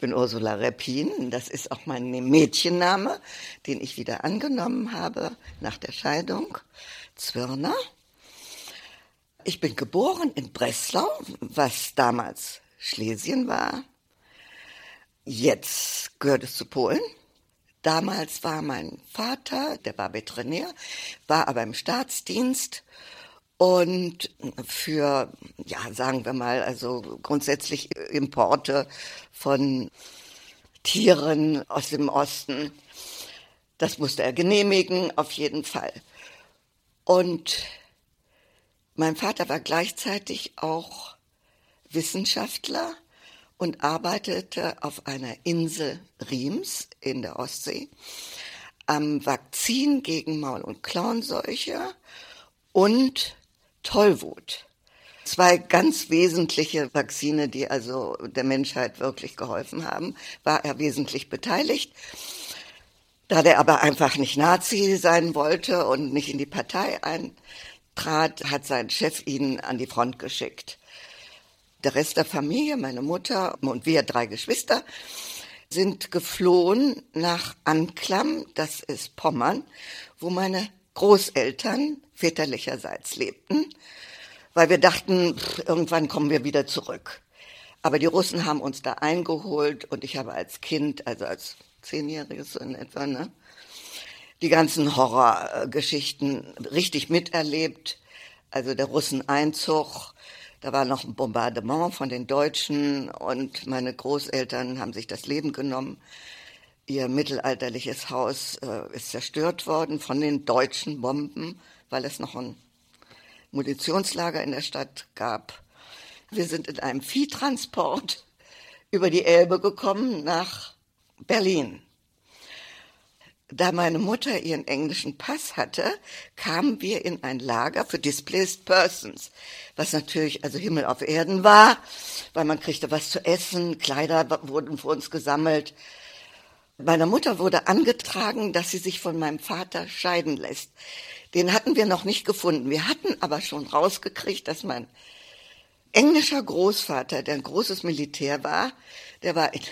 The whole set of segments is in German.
Ich bin Ursula Reppin, das ist auch mein Mädchenname, den ich wieder angenommen habe nach der Scheidung. Zwirner. Ich bin geboren in Breslau, was damals Schlesien war. Jetzt gehört es zu Polen. Damals war mein Vater, der war Veterinär, war aber im Staatsdienst und für, ja, sagen wir mal, also grundsätzlich Importe von Tieren aus dem Osten. Das musste er genehmigen, auf jeden Fall. Und mein Vater war gleichzeitig auch Wissenschaftler und arbeitete auf einer Insel Riems in der Ostsee am Vakzin gegen Maul- und Klauenseuche und Tollwut. Zwei ganz wesentliche Vakzine, die also der Menschheit wirklich geholfen haben, war er wesentlich beteiligt. Da der aber einfach nicht Nazi sein wollte und nicht in die Partei eintrat, hat sein Chef ihn an die Front geschickt. Der Rest der Familie, meine Mutter und wir drei Geschwister, sind geflohen nach Anklam, das ist Pommern, wo meine Großeltern väterlicherseits lebten, weil wir dachten, pff, irgendwann kommen wir wieder zurück. Aber die Russen haben uns da eingeholt und ich habe als Kind, also als Zehnjähriges so in etwa, ne, die ganzen Horrorgeschichten richtig miterlebt. Also der Russeneinzug, da war noch ein Bombardement von den Deutschen und meine Großeltern haben sich das Leben genommen. Ihr mittelalterliches Haus äh, ist zerstört worden von den deutschen Bomben, weil es noch ein Munitionslager in der Stadt gab. Wir sind in einem Viehtransport über die Elbe gekommen nach Berlin. Da meine Mutter ihren englischen Pass hatte, kamen wir in ein Lager für Displaced Persons, was natürlich also Himmel auf Erden war, weil man kriegte was zu essen, Kleider wurden für uns gesammelt. Meiner Mutter wurde angetragen, dass sie sich von meinem Vater scheiden lässt. Den hatten wir noch nicht gefunden. Wir hatten aber schon rausgekriegt, dass mein englischer Großvater, der ein großes Militär war, der war in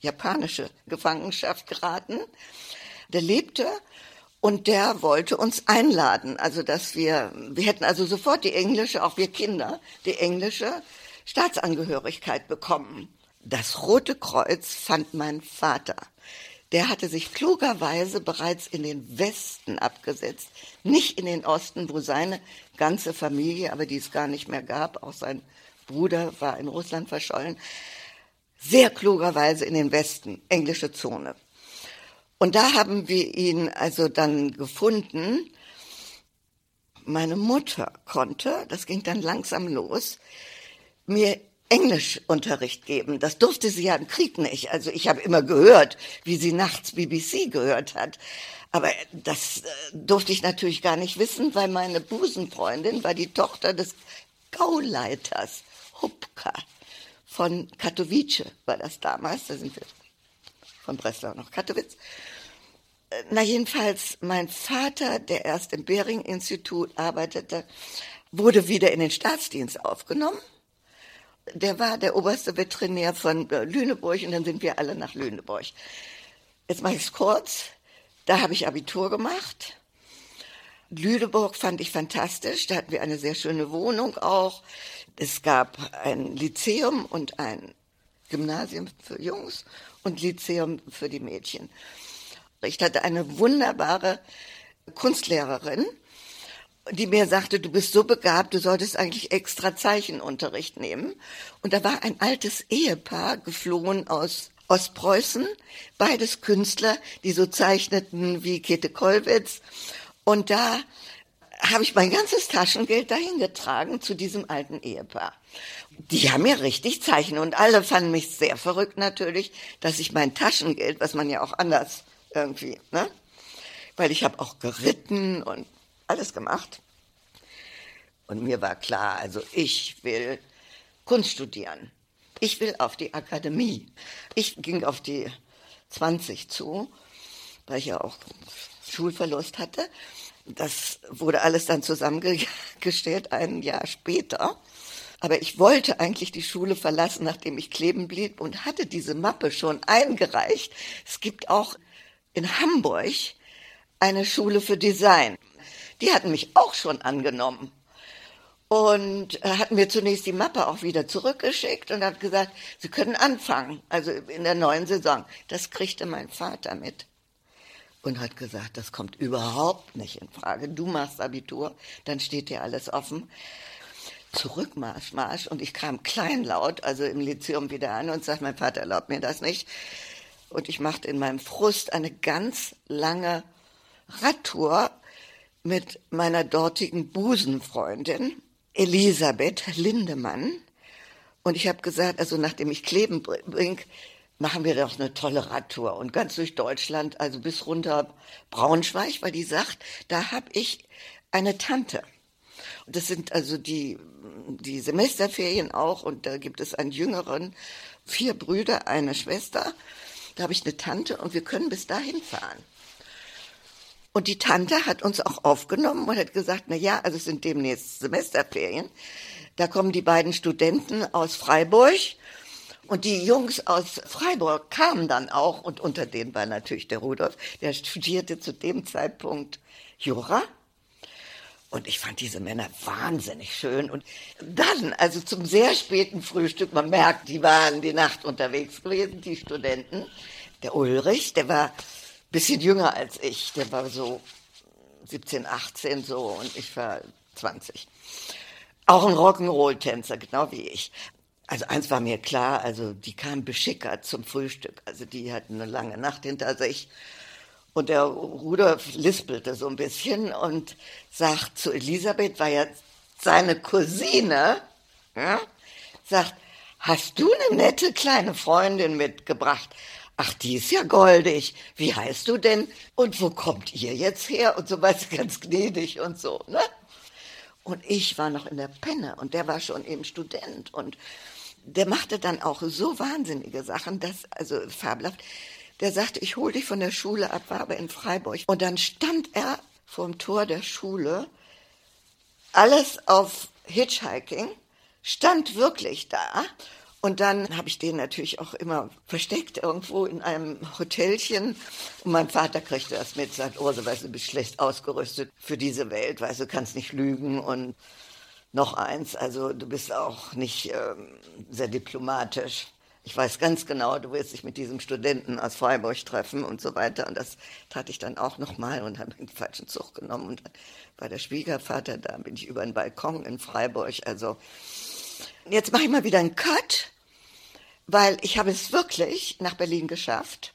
japanische Gefangenschaft geraten der lebte und der wollte uns einladen. Also, dass wir, wir hätten also sofort die englische, auch wir Kinder, die englische Staatsangehörigkeit bekommen. Das Rote Kreuz fand mein Vater. Der hatte sich klugerweise bereits in den Westen abgesetzt, nicht in den Osten, wo seine ganze Familie, aber die es gar nicht mehr gab, auch sein Bruder war in Russland verschollen, sehr klugerweise in den Westen, englische Zone. Und da haben wir ihn also dann gefunden. Meine Mutter konnte, das ging dann langsam los, mir Englischunterricht geben. Das durfte sie ja im Krieg nicht. Also ich habe immer gehört, wie sie nachts BBC gehört hat. Aber das äh, durfte ich natürlich gar nicht wissen, weil meine Busenfreundin war die Tochter des Gauleiters Hupka von Katowice war das damals. Da sind wir von Breslau nach Katowice. Na jedenfalls, mein Vater, der erst im Bering-Institut arbeitete, wurde wieder in den Staatsdienst aufgenommen. Der war der oberste Veterinär von äh, Lüneburg und dann sind wir alle nach Lüneburg. Jetzt mache ich es kurz. Da habe ich Abitur gemacht. Lüneburg fand ich fantastisch. Da hatten wir eine sehr schöne Wohnung auch. Es gab ein Lyzeum und ein Gymnasium für Jungs und Lyzeum für die Mädchen. Ich hatte eine wunderbare Kunstlehrerin, die mir sagte, du bist so begabt, du solltest eigentlich extra Zeichenunterricht nehmen. Und da war ein altes Ehepaar geflohen aus Ostpreußen, beides Künstler, die so zeichneten wie Käthe Kollwitz. Und da habe ich mein ganzes Taschengeld dahin getragen zu diesem alten Ehepaar. Die haben mir richtig Zeichen und alle fanden mich sehr verrückt natürlich, dass ich mein Taschengeld, was man ja auch anders irgendwie, ne? Weil ich habe auch geritten und alles gemacht. Und mir war klar, also ich will Kunst studieren. Ich will auf die Akademie. Ich ging auf die 20 zu, weil ich ja auch Schulverlust hatte. Das wurde alles dann zusammengestellt ein Jahr später. Aber ich wollte eigentlich die Schule verlassen, nachdem ich kleben blieb und hatte diese Mappe schon eingereicht. Es gibt auch in Hamburg eine Schule für Design. Die hatten mich auch schon angenommen und hat mir zunächst die Mappe auch wieder zurückgeschickt und hat gesagt, Sie können anfangen, also in der neuen Saison. Das kriegte mein Vater mit und hat gesagt, das kommt überhaupt nicht in Frage. Du machst Abitur, dann steht dir alles offen. Zurückmarsch, Marsch. Und ich kam kleinlaut, also im Lyzeum wieder an und sagte, mein Vater erlaubt mir das nicht. Und ich machte in meinem Frust eine ganz lange Radtour mit meiner dortigen Busenfreundin Elisabeth Lindemann. Und ich habe gesagt, also nachdem ich Kleben bringe, machen wir doch eine tolle Radtour und ganz durch Deutschland, also bis runter Braunschweig, weil die sagt, da habe ich eine Tante. Und das sind also die, die Semesterferien auch und da gibt es einen jüngeren, vier Brüder, eine Schwester. Da habe ich eine Tante und wir können bis dahin fahren. Und die Tante hat uns auch aufgenommen und hat gesagt, na ja, also es sind demnächst Semesterferien. Da kommen die beiden Studenten aus Freiburg und die Jungs aus Freiburg kamen dann auch und unter denen war natürlich der Rudolf, der studierte zu dem Zeitpunkt Jura. Und ich fand diese Männer wahnsinnig schön. Und dann, also zum sehr späten Frühstück, man merkt, die waren die Nacht unterwegs gewesen, die Studenten. Der Ulrich, der war bisschen jünger als ich. Der war so 17, 18 so und ich war 20. Auch ein Rock'n'Roll-Tänzer, genau wie ich. Also eins war mir klar, also die kamen beschickert zum Frühstück. Also die hatten eine lange Nacht hinter sich. Und der Rudolf lispelte so ein bisschen und sagt zu Elisabeth, war ja seine Cousine, ja, sagt, hast du eine nette kleine Freundin mitgebracht? Ach, die ist ja goldig. Wie heißt du denn? Und wo kommt ihr jetzt her? Und so was ganz gnädig und so, ne? Und ich war noch in der Penne und der war schon eben Student und der machte dann auch so wahnsinnige Sachen, dass, also fabelhaft, der sagte, ich hol dich von der Schule ab, war aber in Freiburg. Und dann stand er vorm Tor der Schule, alles auf Hitchhiking, stand wirklich da und dann habe ich den natürlich auch immer versteckt irgendwo in einem Hotelchen. Und mein Vater kriegte das mit, sagt, oh, so weißt du, bist schlecht ausgerüstet für diese Welt, weißt du, kannst nicht lügen und noch eins, also du bist auch nicht ähm, sehr diplomatisch. Ich weiß ganz genau, du wirst dich mit diesem Studenten aus Freiburg treffen und so weiter. Und das tat ich dann auch nochmal und habe den falschen Zug genommen. Und dann war der Schwiegervater da, bin ich über den Balkon in Freiburg. Also jetzt mache ich mal wieder einen Cut weil ich habe es wirklich nach Berlin geschafft.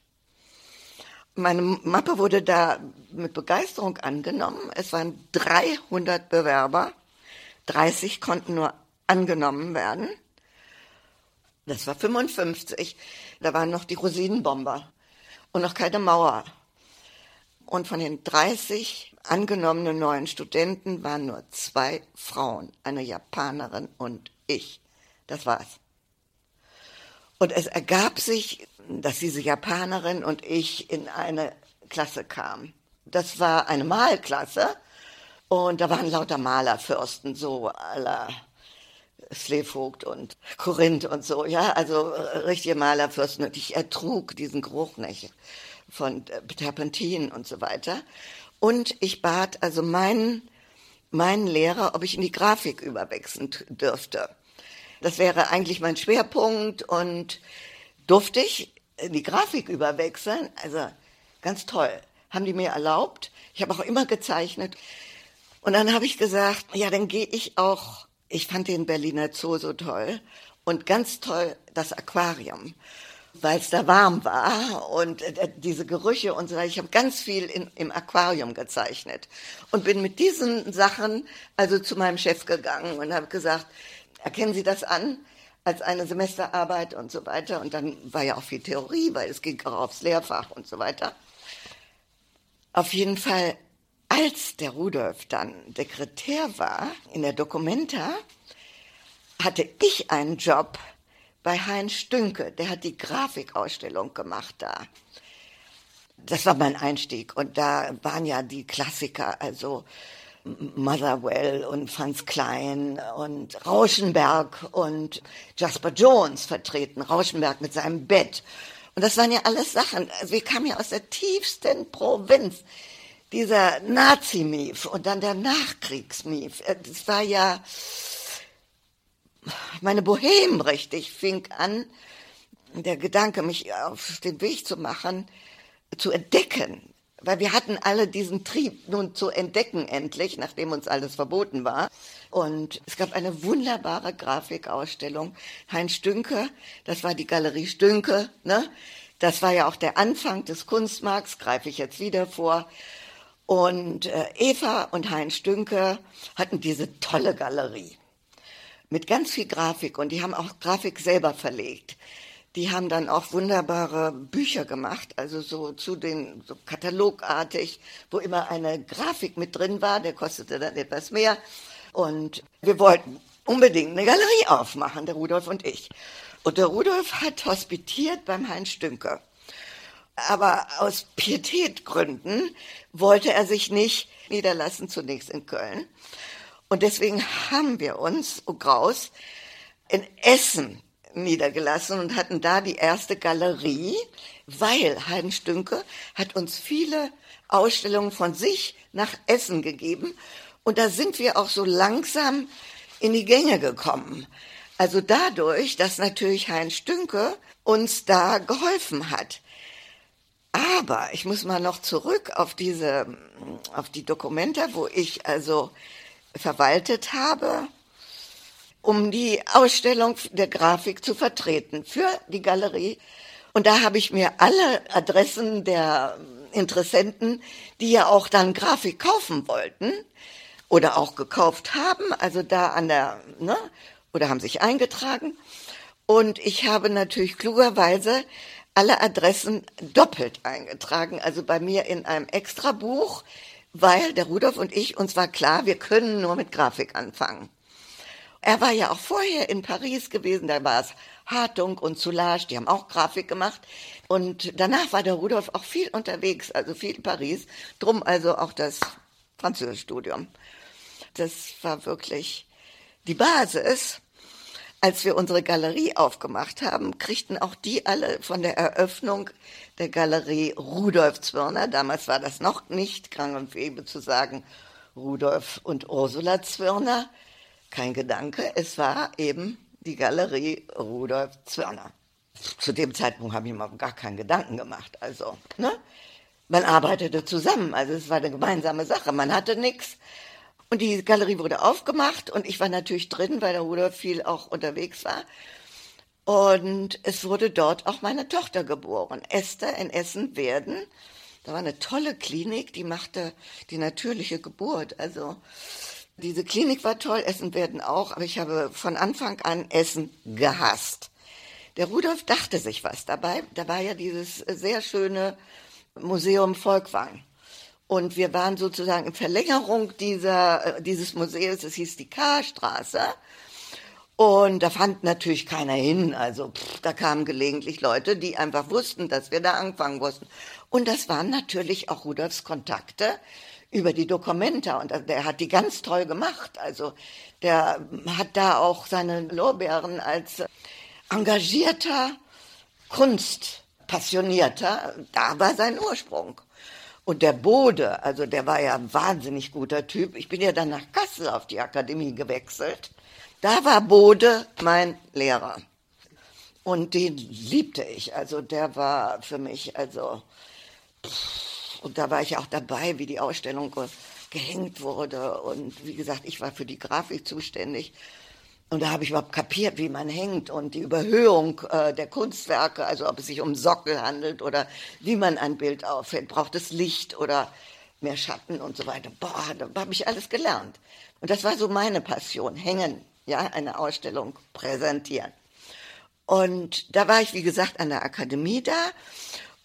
Meine Mappe wurde da mit Begeisterung angenommen. Es waren 300 Bewerber, 30 konnten nur angenommen werden. Das war 55. Da waren noch die Rosinenbomber und noch keine Mauer. Und von den 30 angenommenen neuen Studenten waren nur zwei Frauen, eine Japanerin und ich. Das war's. Und es ergab sich, dass diese Japanerin und ich in eine Klasse kamen. Das war eine Malklasse und da waren lauter Malerfürsten, so aller Slevogt und Korinth und so, ja, also richtige Malerfürsten. Und ich ertrug diesen Geruch nicht von Terpentin und so weiter. Und ich bat also meinen, meinen Lehrer, ob ich in die Grafik überwechseln dürfte. Das wäre eigentlich mein Schwerpunkt und durfte ich die Grafik überwechseln. Also ganz toll. Haben die mir erlaubt. Ich habe auch immer gezeichnet. Und dann habe ich gesagt, ja, dann gehe ich auch. Ich fand den Berliner Zoo so toll und ganz toll das Aquarium, weil es da warm war und äh, diese Gerüche und so weiter. Ich habe ganz viel in, im Aquarium gezeichnet und bin mit diesen Sachen also zu meinem Chef gegangen und habe gesagt, erkennen Sie das an als eine Semesterarbeit und so weiter. Und dann war ja auch viel Theorie, weil es ging auch aufs Lehrfach und so weiter. Auf jeden Fall, als der Rudolf dann Sekretär war in der Documenta, hatte ich einen Job bei Heinz Stünke. Der hat die Grafikausstellung gemacht da. Das war mein Einstieg. Und da waren ja die Klassiker, also Motherwell und Franz Klein und Rauschenberg und Jasper Jones vertreten. Rauschenberg mit seinem Bett. Und das waren ja alles Sachen. Also wir kamen ja aus der tiefsten Provinz. Dieser Nazi-Mief und dann der Nachkriegs-Mief. Äh, das war ja meine Bohem richtig fing an, der Gedanke, mich auf den Weg zu machen, zu entdecken. Weil wir hatten alle diesen Trieb, nun zu entdecken endlich, nachdem uns alles verboten war. Und es gab eine wunderbare Grafikausstellung. Heinz Stünke, das war die Galerie Stünke, ne? Das war ja auch der Anfang des Kunstmarkts, greife ich jetzt wieder vor. Und äh, Eva und Heinz Stünke hatten diese tolle Galerie mit ganz viel Grafik und die haben auch Grafik selber verlegt. Die haben dann auch wunderbare Bücher gemacht, also so zu den so katalogartig, wo immer eine Grafik mit drin war, der kostete dann etwas mehr. Und wir wollten unbedingt eine Galerie aufmachen, der Rudolf und ich. Und der Rudolf hat hospitiert beim Heinz Stünker. Aber aus Pietätgründen wollte er sich nicht niederlassen, zunächst in Köln. Und deswegen haben wir uns, oh Graus, in Essen niedergelassen und hatten da die erste Galerie, weil Heiden Stünke hat uns viele Ausstellungen von sich nach Essen gegeben und da sind wir auch so langsam in die Gänge gekommen. Also dadurch, dass natürlich Heinz Stünke uns da geholfen hat. Aber ich muss mal noch zurück auf diese, auf die Dokumente, wo ich also verwaltet habe um die Ausstellung der Grafik zu vertreten für die Galerie. Und da habe ich mir alle Adressen der Interessenten, die ja auch dann Grafik kaufen wollten oder auch gekauft haben, also da an der, ne, oder haben sich eingetragen. Und ich habe natürlich klugerweise alle Adressen doppelt eingetragen, also bei mir in einem Extrabuch, weil der Rudolf und ich, uns war klar, wir können nur mit Grafik anfangen. Er war ja auch vorher in Paris gewesen, da war es Hartung und Soulage, die haben auch Grafik gemacht. Und danach war der Rudolf auch viel unterwegs, also viel in Paris. Drum also auch das Französischstudium. Das war wirklich die Basis. Als wir unsere Galerie aufgemacht haben, kriegten auch die alle von der Eröffnung der Galerie Rudolf Zwirner, damals war das noch nicht Krang und Webe zu sagen, Rudolf und Ursula Zwirner, kein Gedanke, es war eben die Galerie Rudolf Zwirner. Zu dem Zeitpunkt habe ich mir gar keinen Gedanken gemacht. Also, ne? Man arbeitete zusammen, also es war eine gemeinsame Sache. Man hatte nichts. Und die Galerie wurde aufgemacht und ich war natürlich drin, weil der Rudolf viel auch unterwegs war. Und es wurde dort auch meine Tochter geboren. Esther in Essen werden. Da war eine tolle Klinik, die machte die natürliche Geburt. Also diese Klinik war toll, Essen werden auch, aber ich habe von Anfang an Essen gehasst. Der Rudolf dachte sich was dabei. Da war ja dieses sehr schöne Museum Volkwang. Und wir waren sozusagen in Verlängerung dieser, äh, dieses Museums, es hieß die K-Straße. Und da fand natürlich keiner hin. Also pff, da kamen gelegentlich Leute, die einfach wussten, dass wir da anfangen mussten. Und das waren natürlich auch Rudolfs Kontakte über die Dokumenta und der hat die ganz toll gemacht. Also der hat da auch seine Lorbeeren als engagierter Kunstpassionierter, da war sein Ursprung. Und der Bode, also der war ja ein wahnsinnig guter Typ. Ich bin ja dann nach Kassel auf die Akademie gewechselt. Da war Bode mein Lehrer. Und den liebte ich. Also der war für mich, also pff, und da war ich auch dabei, wie die Ausstellung gehängt wurde. Und wie gesagt, ich war für die Grafik zuständig. Und da habe ich überhaupt kapiert, wie man hängt und die Überhöhung äh, der Kunstwerke, also ob es sich um Sockel handelt oder wie man ein Bild aufhängt. Braucht es Licht oder mehr Schatten und so weiter. Boah, da habe ich alles gelernt. Und das war so meine Passion, hängen, ja, eine Ausstellung präsentieren. Und da war ich, wie gesagt, an der Akademie da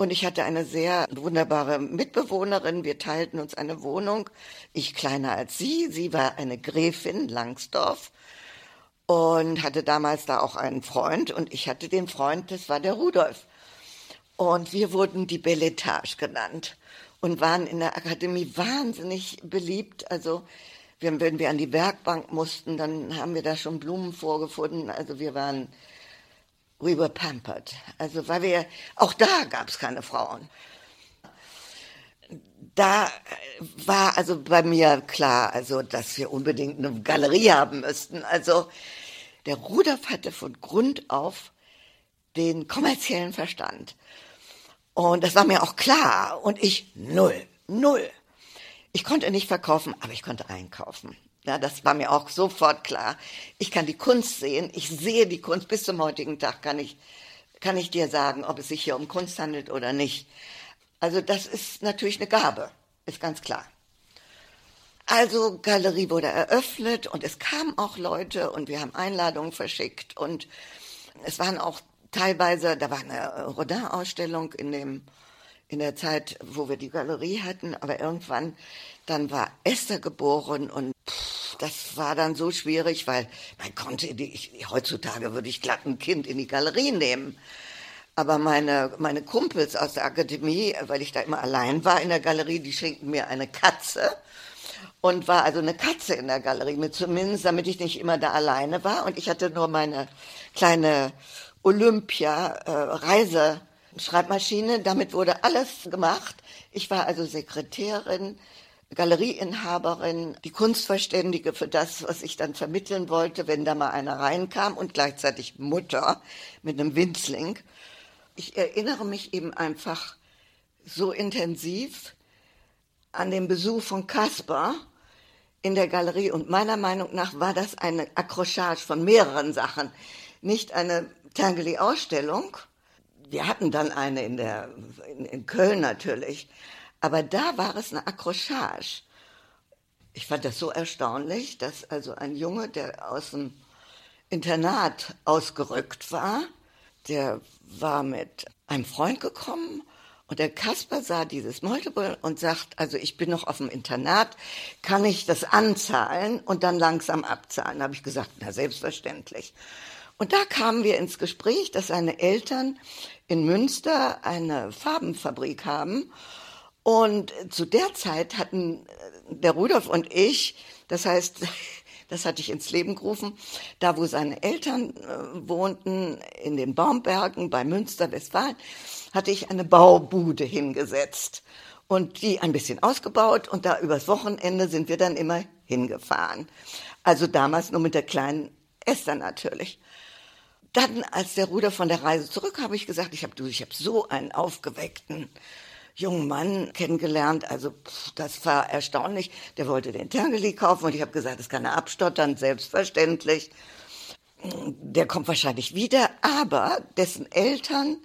und ich hatte eine sehr wunderbare Mitbewohnerin. Wir teilten uns eine Wohnung. Ich kleiner als sie. Sie war eine Gräfin Langsdorf und hatte damals da auch einen Freund. Und ich hatte den Freund, das war der Rudolf. Und wir wurden die Belletage genannt. und waren in der Akademie wahnsinnig beliebt. Also wenn, wir an die Werkbank mussten, dann haben wir da schon Blumen vorgefunden. Also wir waren, we were pampered. Also weil wir, auch da gab es keine Frauen. Da war also bei mir klar, also dass wir unbedingt eine Galerie haben müssten. Also der Rudolf hatte von Grund auf den kommerziellen Verstand. Und das war mir auch klar. Und ich null, null. Ich konnte nicht verkaufen, aber ich konnte einkaufen. Ja, das war mir auch sofort klar. Ich kann die Kunst sehen. Ich sehe die Kunst. Bis zum heutigen Tag kann ich, kann ich dir sagen, ob es sich hier um Kunst handelt oder nicht. Also das ist natürlich eine Gabe. Ist ganz klar. Also Galerie wurde eröffnet und es kamen auch Leute und wir haben Einladungen verschickt und es waren auch teilweise, da war eine Rodin-Ausstellung in dem in der Zeit, wo wir die Galerie hatten, aber irgendwann dann war Esther geboren und pff, das war dann so schwierig, weil man konnte ich, heutzutage würde ich glatt ein Kind in die Galerie nehmen. Aber meine, meine Kumpels aus der Akademie, weil ich da immer allein war in der Galerie, die schenkten mir eine Katze und war also eine Katze in der Galerie, mit zumindest, damit ich nicht immer da alleine war. Und ich hatte nur meine kleine Olympia-Reiseschreibmaschine. Äh, Damit wurde alles gemacht. Ich war also Sekretärin, Galerieinhaberin, die Kunstverständige für das, was ich dann vermitteln wollte, wenn da mal einer reinkam und gleichzeitig Mutter mit einem Winzling. Ich erinnere mich eben einfach so intensiv an den Besuch von Caspar, in der Galerie und meiner Meinung nach war das eine Accrochage von mehreren Sachen, nicht eine Tangeli-Ausstellung. Wir hatten dann eine in, der, in, in Köln natürlich, aber da war es eine Accrochage. Ich fand das so erstaunlich, dass also ein Junge, der aus dem Internat ausgerückt war, der war mit einem Freund gekommen und der Kasper sah dieses Multiple und sagt, also ich bin noch auf dem Internat, kann ich das anzahlen und dann langsam abzahlen? Da habe ich gesagt, na selbstverständlich. Und da kamen wir ins Gespräch, dass seine Eltern in Münster eine Farbenfabrik haben. Und zu der Zeit hatten äh, der Rudolf und ich, das heißt, das hatte ich ins Leben gerufen, da wo seine Eltern äh, wohnten, in den Baumbergen bei Münster, Westfalen, hatte ich eine Baubude hingesetzt und die ein bisschen ausgebaut und da übers Wochenende sind wir dann immer hingefahren. Also damals nur mit der kleinen Esther natürlich. Dann, als der Ruder von der Reise zurück, habe ich gesagt, ich habe du, ich habe so einen aufgeweckten jungen Mann kennengelernt. Also das war erstaunlich. Der wollte den Tangeli kaufen und ich habe gesagt, das kann er abstottern, selbstverständlich. Der kommt wahrscheinlich wieder, aber dessen Eltern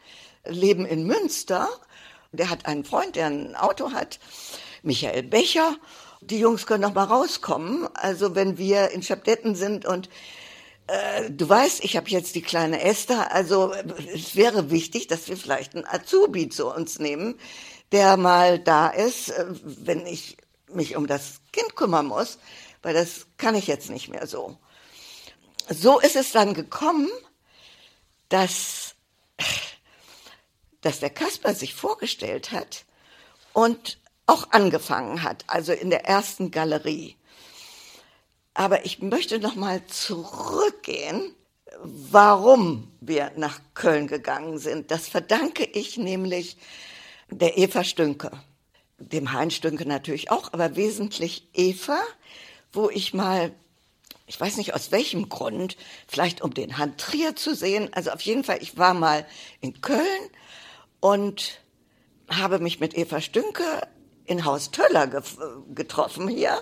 leben in Münster. Der hat einen Freund, der ein Auto hat, Michael Becher. Die Jungs können noch mal rauskommen. Also wenn wir in Schabdetten sind und äh, du weißt, ich habe jetzt die kleine Esther. Also es wäre wichtig, dass wir vielleicht einen Azubi zu uns nehmen, der mal da ist, äh, wenn ich mich um das Kind kümmern muss, weil das kann ich jetzt nicht mehr so. So ist es dann gekommen, dass dass der Kasper sich vorgestellt hat und auch angefangen hat, also in der ersten Galerie. Aber ich möchte noch mal zurückgehen, warum wir nach Köln gegangen sind. Das verdanke ich nämlich der Eva Stünke, dem Heinz Stünke natürlich auch, aber wesentlich Eva, wo ich mal ich weiß nicht aus welchem Grund, vielleicht um den Hand Trier zu sehen. Also auf jeden Fall, ich war mal in Köln und habe mich mit Eva Stünke in Haus Töller ge getroffen hier.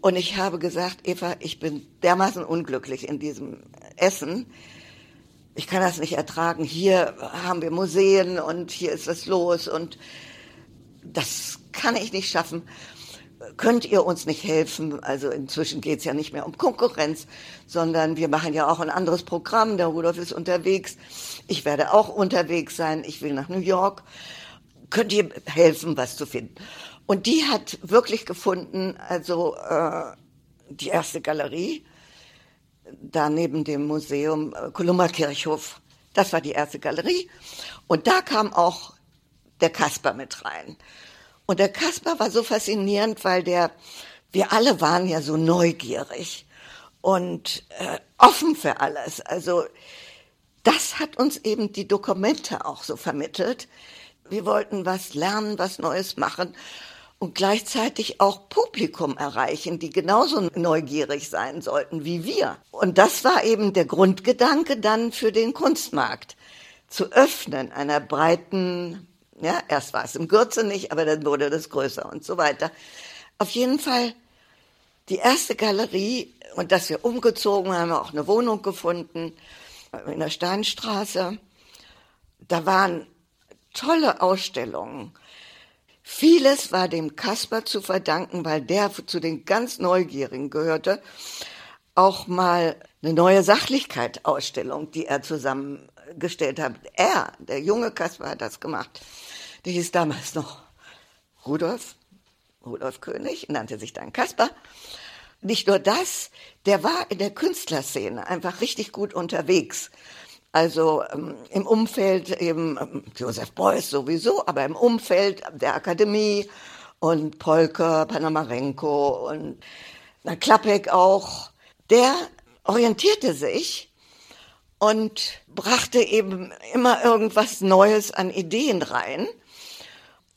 Und ich habe gesagt, Eva, ich bin dermaßen unglücklich in diesem Essen. Ich kann das nicht ertragen. Hier haben wir Museen und hier ist was los und das kann ich nicht schaffen. Könnt ihr uns nicht helfen? Also inzwischen geht es ja nicht mehr um Konkurrenz, sondern wir machen ja auch ein anderes Programm. Der Rudolf ist unterwegs. Ich werde auch unterwegs sein. Ich will nach New York. Könnt ihr helfen, was zu finden? Und die hat wirklich gefunden, also äh, die erste Galerie, da neben dem Museum äh, Kolumba Kirchhof. Das war die erste Galerie. Und da kam auch der Kasper mit rein. Und der Kasper war so faszinierend, weil der, wir alle waren ja so neugierig und äh, offen für alles. Also das hat uns eben die Dokumente auch so vermittelt. Wir wollten was lernen, was Neues machen und gleichzeitig auch Publikum erreichen, die genauso neugierig sein sollten wie wir. Und das war eben der Grundgedanke dann für den Kunstmarkt, zu öffnen einer breiten, ja, erst war es im Gürze nicht, aber dann wurde das größer und so weiter. Auf jeden Fall die erste Galerie und dass wir umgezogen haben, auch eine Wohnung gefunden in der Steinstraße. Da waren tolle Ausstellungen. Vieles war dem Kasper zu verdanken, weil der zu den ganz Neugierigen gehörte. Auch mal eine neue Sachlichkeit-Ausstellung, die er zusammengestellt hat. Er, der junge Kasper, hat das gemacht. Der hieß damals noch Rudolf, Rudolf König, nannte sich dann Kasper nicht nur das, der war in der Künstlerszene einfach richtig gut unterwegs. Also ähm, im Umfeld eben ähm, Josef Beuys sowieso, aber im Umfeld der Akademie und Polker, Panamarenko und na, Klappek auch. Der orientierte sich und brachte eben immer irgendwas Neues an Ideen rein.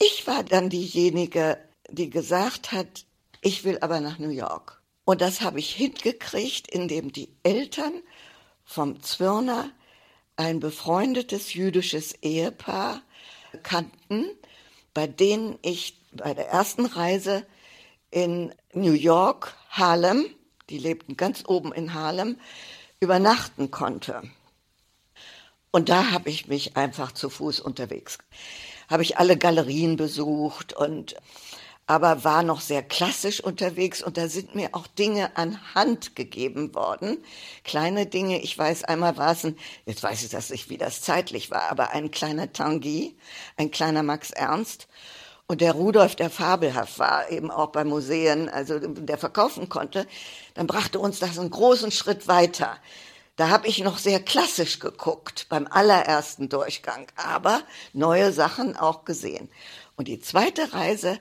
Ich war dann diejenige, die gesagt hat, ich will aber nach New York. Und das habe ich hingekriegt, indem die Eltern vom Zwirner ein befreundetes jüdisches Ehepaar kannten, bei denen ich bei der ersten Reise in New York, Harlem, die lebten ganz oben in Harlem, übernachten konnte. Und da habe ich mich einfach zu Fuß unterwegs, habe ich alle Galerien besucht und aber war noch sehr klassisch unterwegs und da sind mir auch Dinge an Hand gegeben worden. Kleine Dinge, ich weiß, einmal war es ein, jetzt weiß ich das nicht, wie das zeitlich war, aber ein kleiner Tanguy, ein kleiner Max Ernst und der Rudolf, der fabelhaft war, eben auch bei Museen, also der verkaufen konnte, dann brachte uns das einen großen Schritt weiter. Da habe ich noch sehr klassisch geguckt beim allerersten Durchgang, aber neue Sachen auch gesehen. Und die zweite Reise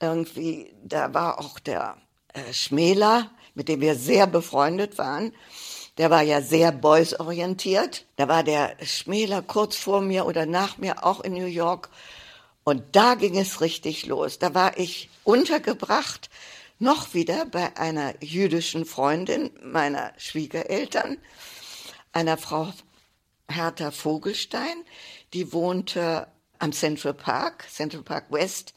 irgendwie, da war auch der äh, Schmäler, mit dem wir sehr befreundet waren. Der war ja sehr Boys-orientiert. Da war der Schmäler kurz vor mir oder nach mir auch in New York. Und da ging es richtig los. Da war ich untergebracht, noch wieder bei einer jüdischen Freundin meiner Schwiegereltern, einer Frau Hertha Vogelstein, die wohnte am Central Park, Central Park West,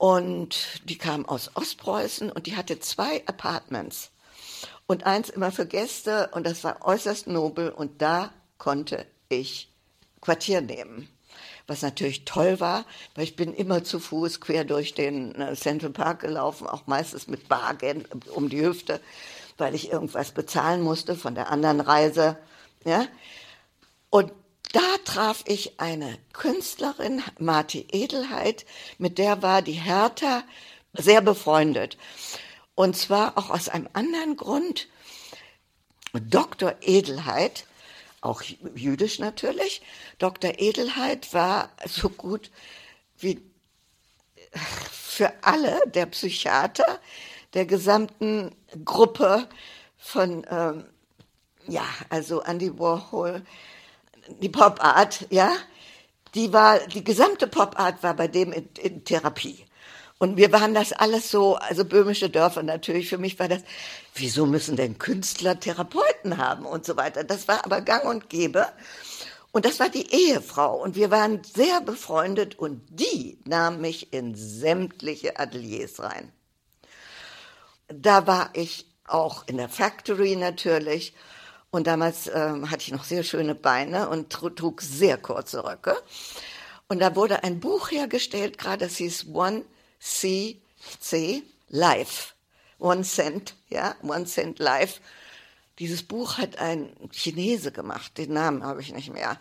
und die kam aus Ostpreußen und die hatte zwei Apartments. Und eins immer für Gäste und das war äußerst nobel und da konnte ich Quartier nehmen. Was natürlich toll war, weil ich bin immer zu Fuß quer durch den äh, Central Park gelaufen, auch meistens mit Bargeld um die Hüfte, weil ich irgendwas bezahlen musste von der anderen Reise. Ja? Und da traf ich eine Künstlerin, Marti Edelheit, mit der war die Hertha sehr befreundet. Und zwar auch aus einem anderen Grund. Dr. Edelheit, auch jüdisch natürlich, Dr. Edelheit war so gut wie für alle der Psychiater der gesamten Gruppe von, ähm, ja, also Andy Warhol, die Pop-Art, ja, die war, die gesamte Pop-Art war bei dem in, in Therapie. Und wir waren das alles so, also böhmische Dörfer natürlich, für mich war das, wieso müssen denn Künstler Therapeuten haben und so weiter. Das war aber gang und gäbe. Und das war die Ehefrau. Und wir waren sehr befreundet und die nahm mich in sämtliche Ateliers rein. Da war ich auch in der Factory natürlich und damals ähm, hatte ich noch sehr schöne Beine und trug sehr kurze Röcke. Und da wurde ein Buch hergestellt, gerade das hieß One CC Life. One Cent, ja, One Cent Life. Dieses Buch hat ein Chinese gemacht, den Namen habe ich nicht mehr.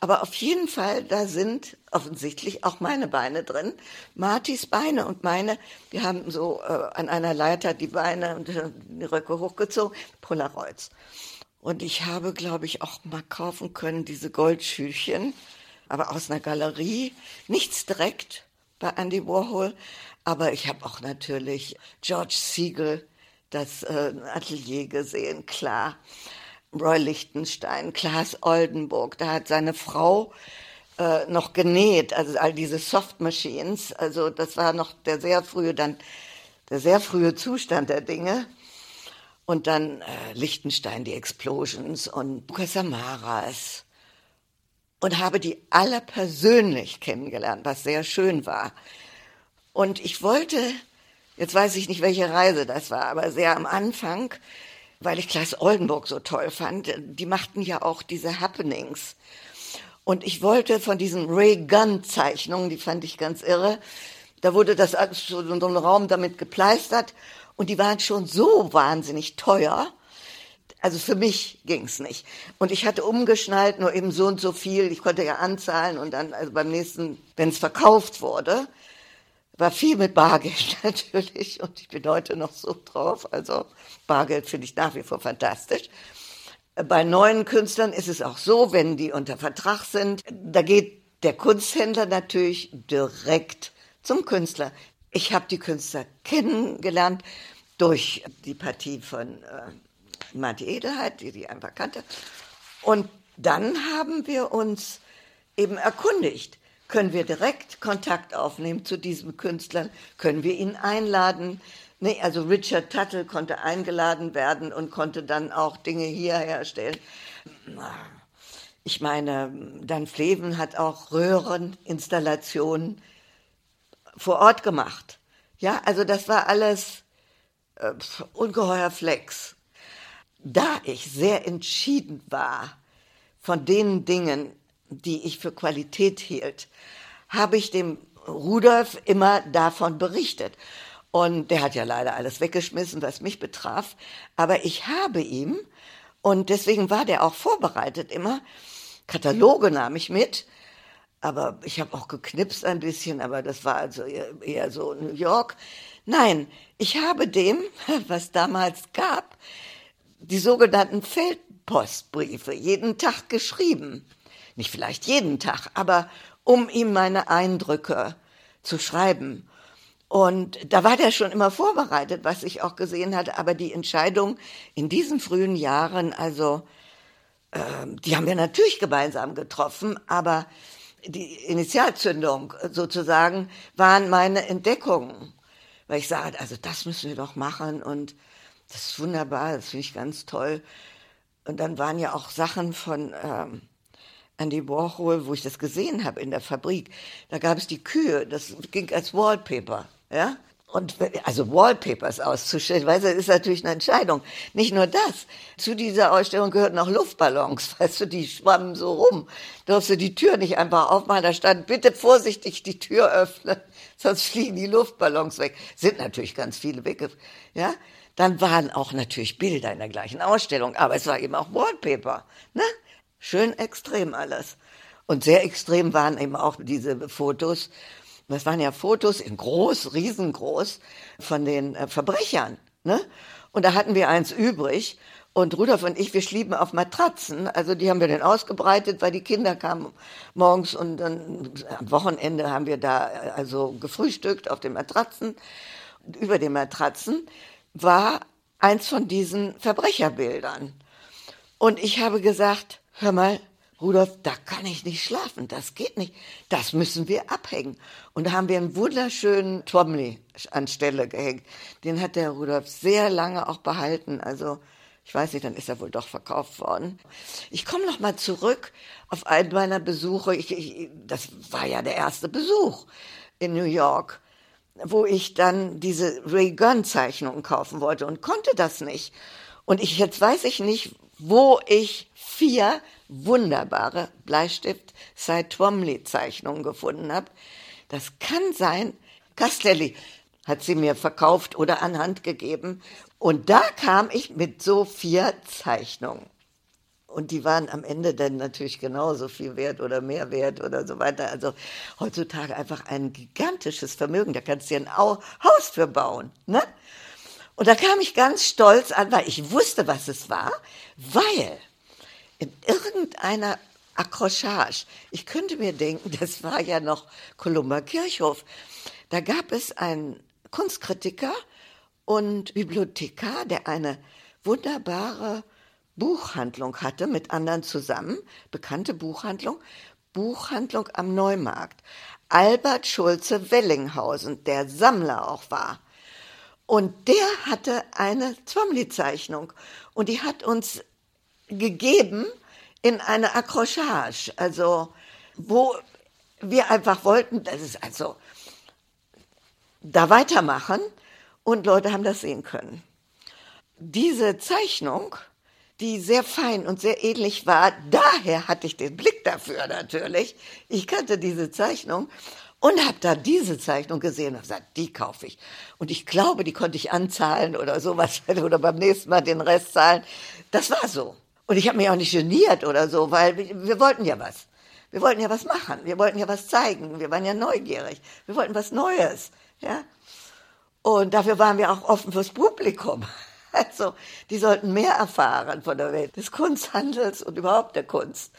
Aber auf jeden Fall, da sind offensichtlich auch meine Beine drin. Martis Beine und meine, wir haben so äh, an einer Leiter die Beine und die Röcke hochgezogen, Polaroids. Und ich habe, glaube ich, auch mal kaufen können, diese Goldschüchen, aber aus einer Galerie. Nichts direkt bei Andy Warhol. Aber ich habe auch natürlich George Siegel, das äh, Atelier gesehen, klar. Roy Lichtenstein, Klaas Oldenburg, da hat seine Frau äh, noch genäht, also all diese Soft Machines. Also das war noch der sehr frühe dann der sehr frühe Zustand der Dinge. Und dann äh, Lichtenstein, die Explosions und Lukas Amaras. Und habe die alle persönlich kennengelernt, was sehr schön war. Und ich wollte, jetzt weiß ich nicht, welche Reise das war, aber sehr am Anfang, weil ich Klaas Oldenburg so toll fand, die machten ja auch diese Happenings. Und ich wollte von diesen Ray Gun Zeichnungen, die fand ich ganz irre, da wurde das so ein Raum damit gepleistert und die waren schon so wahnsinnig teuer. Also für mich ging's nicht. Und ich hatte umgeschnallt, nur eben so und so viel. Ich konnte ja anzahlen und dann, also beim nächsten, wenn es verkauft wurde, war viel mit Bargeld natürlich. Und ich bin heute noch so drauf. Also Bargeld finde ich nach wie vor fantastisch. Bei neuen Künstlern ist es auch so, wenn die unter Vertrag sind, da geht der Kunsthändler natürlich direkt zum Künstler. Ich habe die Künstler kennengelernt durch die Partie von äh, Marti Edelheit, die die einfach kannte. Und dann haben wir uns eben erkundigt. Können wir direkt Kontakt aufnehmen zu diesem Künstler? Können wir ihn einladen? Nee, also Richard Tuttle konnte eingeladen werden und konnte dann auch Dinge hier herstellen. Ich meine, Dan Fleven hat auch Röhreninstallationen vor Ort gemacht. Ja, also das war alles äh, ungeheuer Flex. Da ich sehr entschieden war von den Dingen, die ich für Qualität hielt, habe ich dem Rudolf immer davon berichtet. Und der hat ja leider alles weggeschmissen, was mich betraf. Aber ich habe ihm, und deswegen war der auch vorbereitet immer, Kataloge nahm ich mit aber ich habe auch geknipst ein bisschen, aber das war also eher, so New York. Nein, ich habe dem, was damals gab, die sogenannten Feldpostbriefe jeden Tag geschrieben. Nicht vielleicht jeden Tag, aber um ihm meine Eindrücke zu schreiben. Und da war der schon immer vorbereitet, was ich auch gesehen hatte. Aber die Entscheidung in diesen frühen Jahren, also, äh, die haben wir natürlich gemeinsam getroffen, aber die Initialzündung sozusagen waren meine Entdeckungen. Weil ich sage, also das müssen wir doch machen und das ist wunderbar, das finde ich ganz toll. Und dann waren ja auch Sachen von ähm, Andy Warhol, wo ich das gesehen habe in der Fabrik. Da gab es die Kühe, das ging als Wallpaper. Ja? Und also Wallpapers auszustellen, weißt du, ist natürlich eine Entscheidung. Nicht nur das. Zu dieser Ausstellung gehörten auch Luftballons, weißt du, die schwammen so rum. Du darfst du die Tür nicht einfach aufmachen, da stand, bitte vorsichtig die Tür öffnen, sonst fliegen die Luftballons weg. Sind natürlich ganz viele weg, ja. Dann waren auch natürlich Bilder in der gleichen Ausstellung, aber es war eben auch Wallpaper, ne? Schön extrem alles. Und sehr extrem waren eben auch diese Fotos das waren ja Fotos in groß, riesengroß von den äh, Verbrechern. Ne? Und da hatten wir eins übrig. Und Rudolf und ich, wir schlieben auf Matratzen. Also die haben wir dann ausgebreitet, weil die Kinder kamen morgens und dann am Wochenende haben wir da äh, also gefrühstückt auf den Matratzen. Und über den Matratzen war eins von diesen Verbrecherbildern. Und ich habe gesagt, hör mal, Rudolf, da kann ich nicht schlafen, das geht nicht, das müssen wir abhängen. Und da haben wir einen wunderschönen Twomley an Stelle gehängt. Den hat der Rudolf sehr lange auch behalten, also ich weiß nicht, dann ist er wohl doch verkauft worden. Ich komme noch mal zurück auf einen meiner Besuche. Ich, ich, das war ja der erste Besuch in New York, wo ich dann diese Ray Gun Zeichnungen kaufen wollte und konnte das nicht. Und ich, jetzt weiß ich nicht, wo ich vier wunderbare Bleistift Cy Twombly Zeichnungen gefunden habe. Das kann sein, Castelli hat sie mir verkauft oder anhand gegeben. Und da kam ich mit so vier Zeichnungen. Und die waren am Ende dann natürlich genauso viel wert oder mehr wert oder so weiter. Also heutzutage einfach ein gigantisches Vermögen. Da kannst du dir ein Haus für bauen. Ne? Und da kam ich ganz stolz an, weil ich wusste, was es war, weil in irgendeiner Accrochage. Ich könnte mir denken, das war ja noch Kolumba Kirchhof. Da gab es einen Kunstkritiker und Bibliothekar, der eine wunderbare Buchhandlung hatte mit anderen zusammen, bekannte Buchhandlung, Buchhandlung am Neumarkt. Albert Schulze Wellinghausen, der Sammler auch war. Und der hatte eine Zwomli-Zeichnung und die hat uns gegeben in eine Accrochage, also wo wir einfach wollten, das ist also da weitermachen und Leute haben das sehen können. Diese Zeichnung, die sehr fein und sehr ähnlich war, daher hatte ich den Blick dafür natürlich. Ich kannte diese Zeichnung und habe da diese Zeichnung gesehen und gesagt, die kaufe ich. Und ich glaube, die konnte ich anzahlen oder sowas oder beim nächsten Mal den Rest zahlen. Das war so. Und ich habe mich auch nicht geniert oder so, weil wir, wir wollten ja was. Wir wollten ja was machen. Wir wollten ja was zeigen. Wir waren ja neugierig. Wir wollten was Neues. Ja. Und dafür waren wir auch offen fürs Publikum. Also, die sollten mehr erfahren von der Welt des Kunsthandels und überhaupt der Kunst.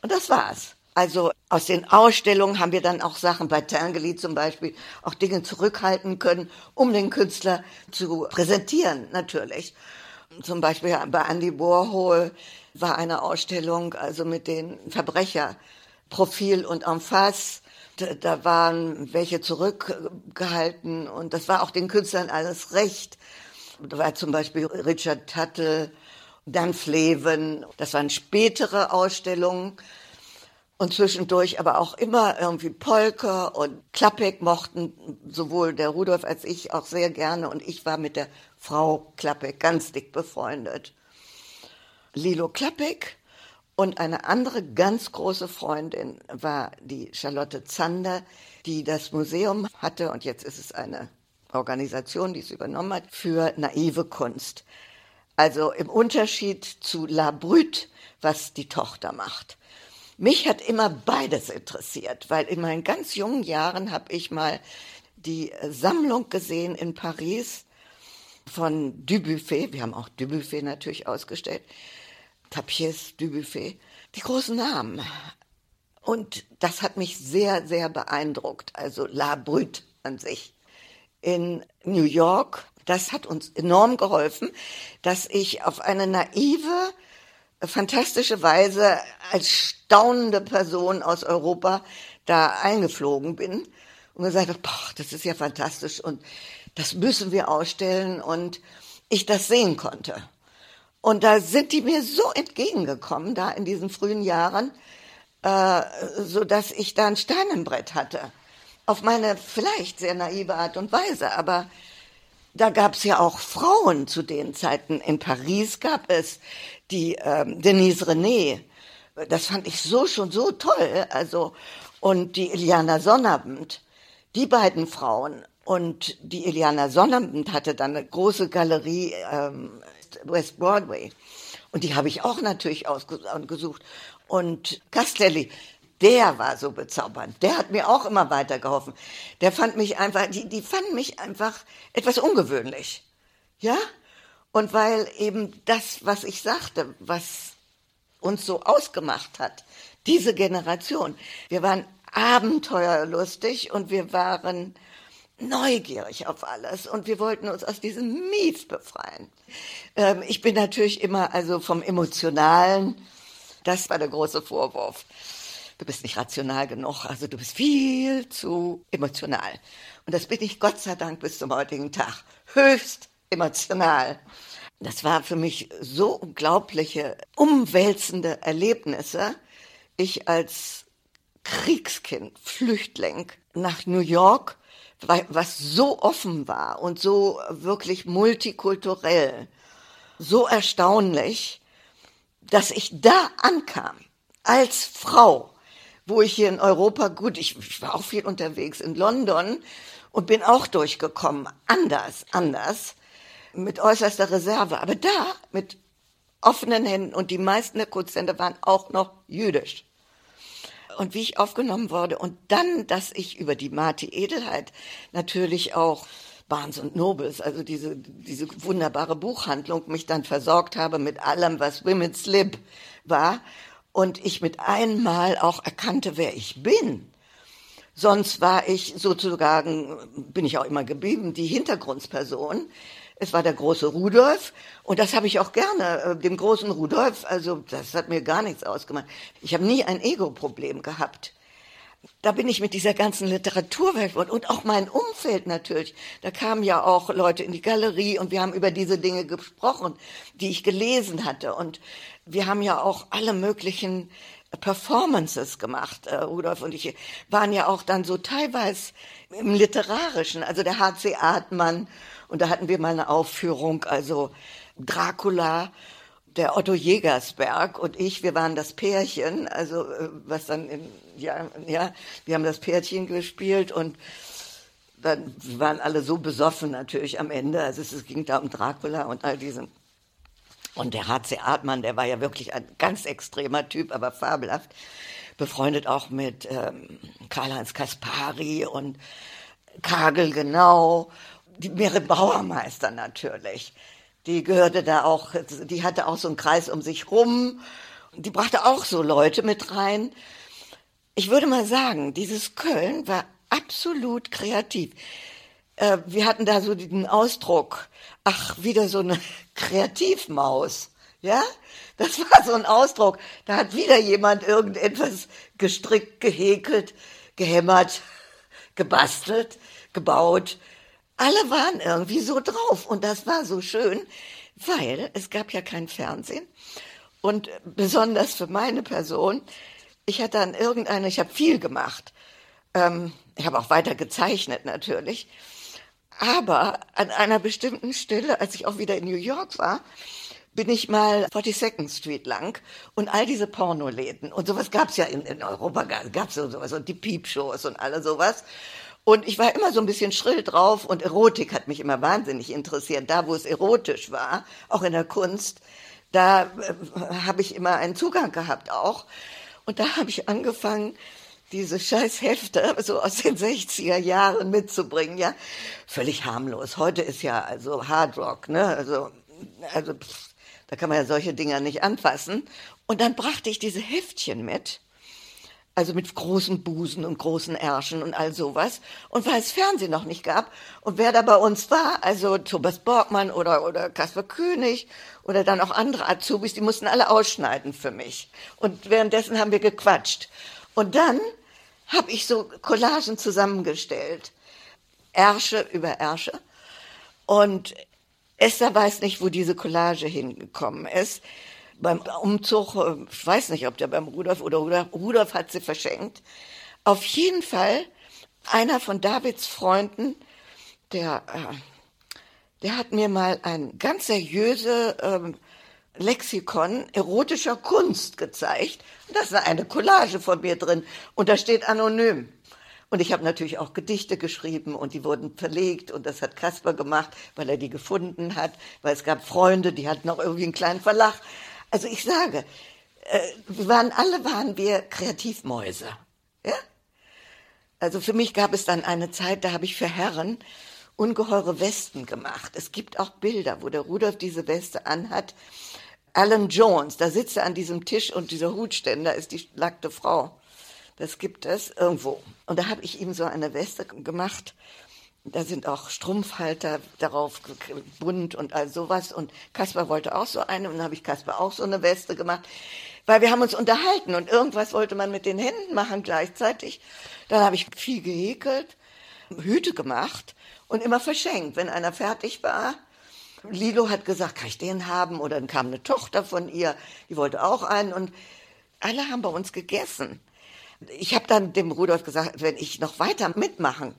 Und das war's. Also aus den Ausstellungen haben wir dann auch Sachen bei Tangeli zum Beispiel, auch Dinge zurückhalten können, um den Künstler zu präsentieren, natürlich. Zum Beispiel bei Andy Warhol war eine Ausstellung, also mit den Verbrecherprofil und Emphase. Da, da waren welche zurückgehalten und das war auch den Künstlern alles recht. Da war zum Beispiel Richard Tuttle, Dan Fleven. Das waren spätere Ausstellungen und zwischendurch aber auch immer irgendwie Polka und Klappek mochten sowohl der Rudolf als ich auch sehr gerne und ich war mit der Frau Klappek ganz dick befreundet. Lilo Klappek und eine andere ganz große Freundin war die Charlotte Zander, die das Museum hatte und jetzt ist es eine Organisation, die es übernommen hat, für naive Kunst. Also im Unterschied zu La Brute, was die Tochter macht. Mich hat immer beides interessiert, weil in meinen ganz jungen Jahren habe ich mal die Sammlung gesehen in Paris von Dubuffet. Wir haben auch Dubuffet natürlich ausgestellt. Tapiers, Dubuffet. Die großen Namen. Und das hat mich sehr, sehr beeindruckt. Also La Brute an sich. In New York, das hat uns enorm geholfen, dass ich auf eine naive, fantastische Weise als staunende Person aus Europa da eingeflogen bin und gesagt habe, boah, das ist ja fantastisch und das müssen wir ausstellen und ich das sehen konnte. Und da sind die mir so entgegengekommen, da in diesen frühen Jahren, äh, so dass ich da ein Stein im Brett hatte. Auf meine vielleicht sehr naive Art und Weise, aber da gab es ja auch Frauen zu den Zeiten. In Paris gab es die ähm, Denise René. Das fand ich so schon so toll. Also und die Iliana Sonnabend, die beiden Frauen. Und die Iliana Sonnabend hatte dann eine große Galerie ähm, West Broadway. Und die habe ich auch natürlich ausgesucht. Und Castelli, der war so bezaubernd. Der hat mir auch immer weitergeholfen. Der fand mich einfach, die, die fanden mich einfach etwas ungewöhnlich. Ja? Und weil eben das, was ich sagte, was uns so ausgemacht hat, diese Generation, wir waren abenteuerlustig und wir waren neugierig auf alles und wir wollten uns aus diesem Mief befreien. Ähm, ich bin natürlich immer also vom Emotionalen, das war der große Vorwurf du bist nicht rational genug, also du bist viel zu emotional. Und das bin ich Gott sei Dank bis zum heutigen Tag. Höchst emotional. Das war für mich so unglaubliche, umwälzende Erlebnisse. Ich als Kriegskind, Flüchtling nach New York, was so offen war und so wirklich multikulturell, so erstaunlich, dass ich da ankam als Frau wo ich hier in Europa, gut, ich, ich war auch viel unterwegs in London und bin auch durchgekommen, anders, anders, mit äußerster Reserve, aber da mit offenen Händen und die meisten der Kurzsender waren auch noch jüdisch. Und wie ich aufgenommen wurde und dann, dass ich über die Marti Edelheit natürlich auch Barnes und Nobles, also diese, diese wunderbare Buchhandlung, mich dann versorgt habe mit allem, was Women's Lib war und ich mit einmal auch erkannte, wer ich bin. Sonst war ich sozusagen, bin ich auch immer geblieben, die Hintergrundsperson. Es war der große Rudolf und das habe ich auch gerne, äh, dem großen Rudolf, also das hat mir gar nichts ausgemacht. Ich habe nie ein Ego-Problem gehabt da bin ich mit dieser ganzen Literaturwelt und auch mein Umfeld natürlich. Da kamen ja auch Leute in die Galerie und wir haben über diese Dinge gesprochen, die ich gelesen hatte. Und wir haben ja auch alle möglichen Performances gemacht. Äh, Rudolf und ich waren ja auch dann so teilweise im Literarischen, also der H.C. Artmann. Und da hatten wir mal eine Aufführung, also Dracula der Otto Jägersberg und ich, wir waren das Pärchen, also äh, was dann in, ja, ja, wir haben das Pärchen gespielt und dann waren alle so besoffen natürlich am Ende. Also es, es ging da um Dracula und all diesen. Und der H.C. Artmann, der war ja wirklich ein ganz extremer Typ, aber fabelhaft. Befreundet auch mit ähm, Karl-Heinz Kaspari und Kagel genau. Die Meere Bauermeister natürlich die gehörte da auch, die hatte auch so einen Kreis um sich rum. Die brachte auch so Leute mit rein. Ich würde mal sagen, dieses Köln war absolut kreativ. Äh, wir hatten da so den Ausdruck, ach, wieder so eine Kreativmaus. Ja, das war so ein Ausdruck. Da hat wieder jemand irgendetwas gestrickt, gehäkelt, gehämmert, gebastelt, gebaut alle waren irgendwie so drauf und das war so schön, weil es gab ja kein Fernsehen. Und besonders für meine Person, ich hatte an irgendeiner, ich habe viel gemacht, ähm, ich habe auch weiter gezeichnet natürlich, aber an einer bestimmten Stelle, als ich auch wieder in New York war, bin ich mal 42nd Street lang und all diese Pornoläden und sowas gab's ja in, in Europa, gab's ja sowas und die Piepshows und alle sowas. Und ich war immer so ein bisschen schrill drauf und Erotik hat mich immer wahnsinnig interessiert. Da, wo es erotisch war, auch in der Kunst, da äh, habe ich immer einen Zugang gehabt auch. Und da habe ich angefangen, diese scheiß Hefte so aus den 60er Jahren mitzubringen, ja. Völlig harmlos. Heute ist ja also Hardrock, ne? Also, also pff, da kann man ja solche Dinger nicht anfassen. Und dann brachte ich diese Heftchen mit also mit großen Busen und großen Ärschen und all sowas. Und weil es Fernsehen noch nicht gab und wer da bei uns war, also Thomas Borgmann oder, oder Kasper König oder dann auch andere Azubis, die mussten alle ausschneiden für mich. Und währenddessen haben wir gequatscht. Und dann habe ich so Collagen zusammengestellt. Ärsche über Ärsche. Und Esther weiß nicht, wo diese Collage hingekommen ist beim Umzug, äh, ich weiß nicht, ob der beim Rudolf oder Rudolf, Rudolf hat sie verschenkt. Auf jeden Fall einer von Davids Freunden, der, äh, der hat mir mal ein ganz seriöse ähm, Lexikon erotischer Kunst gezeigt. da ist eine Collage von mir drin und da steht anonym. Und ich habe natürlich auch Gedichte geschrieben und die wurden verlegt und das hat Kasper gemacht, weil er die gefunden hat, weil es gab Freunde, die hatten auch irgendwie einen kleinen Verlag. Also ich sage, äh, wir waren alle waren wir Kreativmäuse. Ja? Also für mich gab es dann eine Zeit, da habe ich für Herren ungeheure Westen gemacht. Es gibt auch Bilder, wo der Rudolf diese Weste anhat. Alan Jones, da sitzt er an diesem Tisch und dieser Hutständer ist die nackte Frau. Das gibt es irgendwo. Und da habe ich ihm so eine Weste gemacht da sind auch Strumpfhalter darauf bunt und all sowas. Und Kaspar wollte auch so eine und dann habe ich Kaspar auch so eine Weste gemacht, weil wir haben uns unterhalten und irgendwas wollte man mit den Händen machen gleichzeitig. Dann habe ich viel gehäkelt, Hüte gemacht und immer verschenkt, wenn einer fertig war. Lilo hat gesagt, kann ich den haben? Oder dann kam eine Tochter von ihr, die wollte auch einen und alle haben bei uns gegessen. Ich habe dann dem Rudolf gesagt, wenn ich noch weiter mitmachen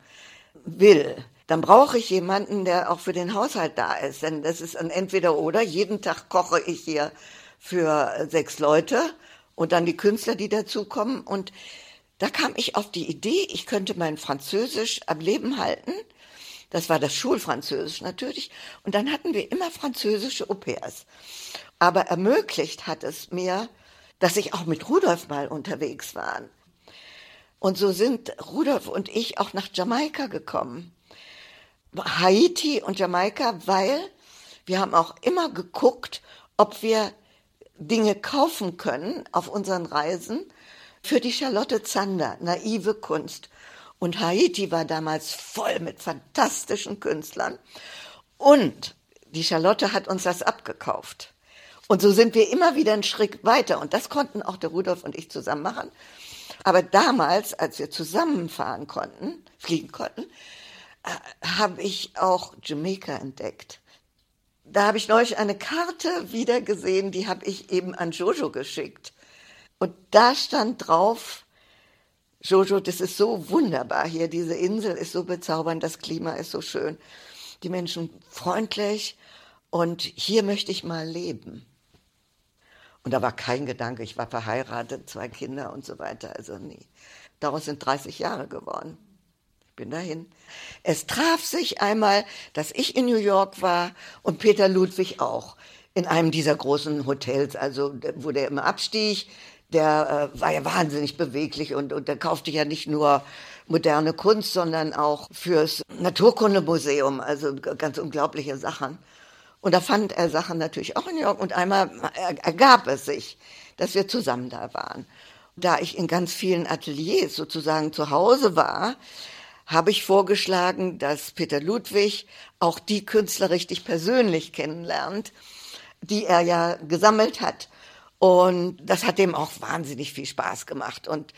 will, dann brauche ich jemanden, der auch für den Haushalt da ist. Denn das ist ein Entweder-Oder. Jeden Tag koche ich hier für sechs Leute und dann die Künstler, die dazukommen. Und da kam ich auf die Idee, ich könnte mein Französisch am Leben halten. Das war das Schulfranzösisch natürlich. Und dann hatten wir immer französische Au-pairs. Aber ermöglicht hat es mir, dass ich auch mit Rudolf mal unterwegs war. Und so sind Rudolf und ich auch nach Jamaika gekommen. Haiti und Jamaika, weil wir haben auch immer geguckt, ob wir Dinge kaufen können auf unseren Reisen für die Charlotte Zander, naive Kunst. Und Haiti war damals voll mit fantastischen Künstlern. Und die Charlotte hat uns das abgekauft. Und so sind wir immer wieder einen Schritt weiter. Und das konnten auch der Rudolf und ich zusammen machen. Aber damals, als wir zusammenfahren konnten, fliegen konnten, äh, habe ich auch Jamaica entdeckt. Da habe ich neulich eine Karte wieder gesehen, die habe ich eben an Jojo geschickt. Und da stand drauf, Jojo, das ist so wunderbar hier, diese Insel ist so bezaubernd, das Klima ist so schön, die Menschen freundlich und hier möchte ich mal leben. Und da war kein Gedanke, ich war verheiratet, zwei Kinder und so weiter, also nie. Daraus sind 30 Jahre geworden. Ich bin dahin. Es traf sich einmal, dass ich in New York war und Peter Ludwig auch in einem dieser großen Hotels, also wo der immer abstieg, der äh, war ja wahnsinnig beweglich und, und der kaufte ja nicht nur moderne Kunst, sondern auch fürs Naturkundemuseum, also ganz unglaubliche Sachen. Und da fand er Sachen natürlich auch in New York und einmal ergab es sich, dass wir zusammen da waren. Da ich in ganz vielen Ateliers sozusagen zu Hause war, habe ich vorgeschlagen, dass Peter Ludwig auch die Künstler richtig persönlich kennenlernt, die er ja gesammelt hat. Und das hat dem auch wahnsinnig viel Spaß gemacht. Und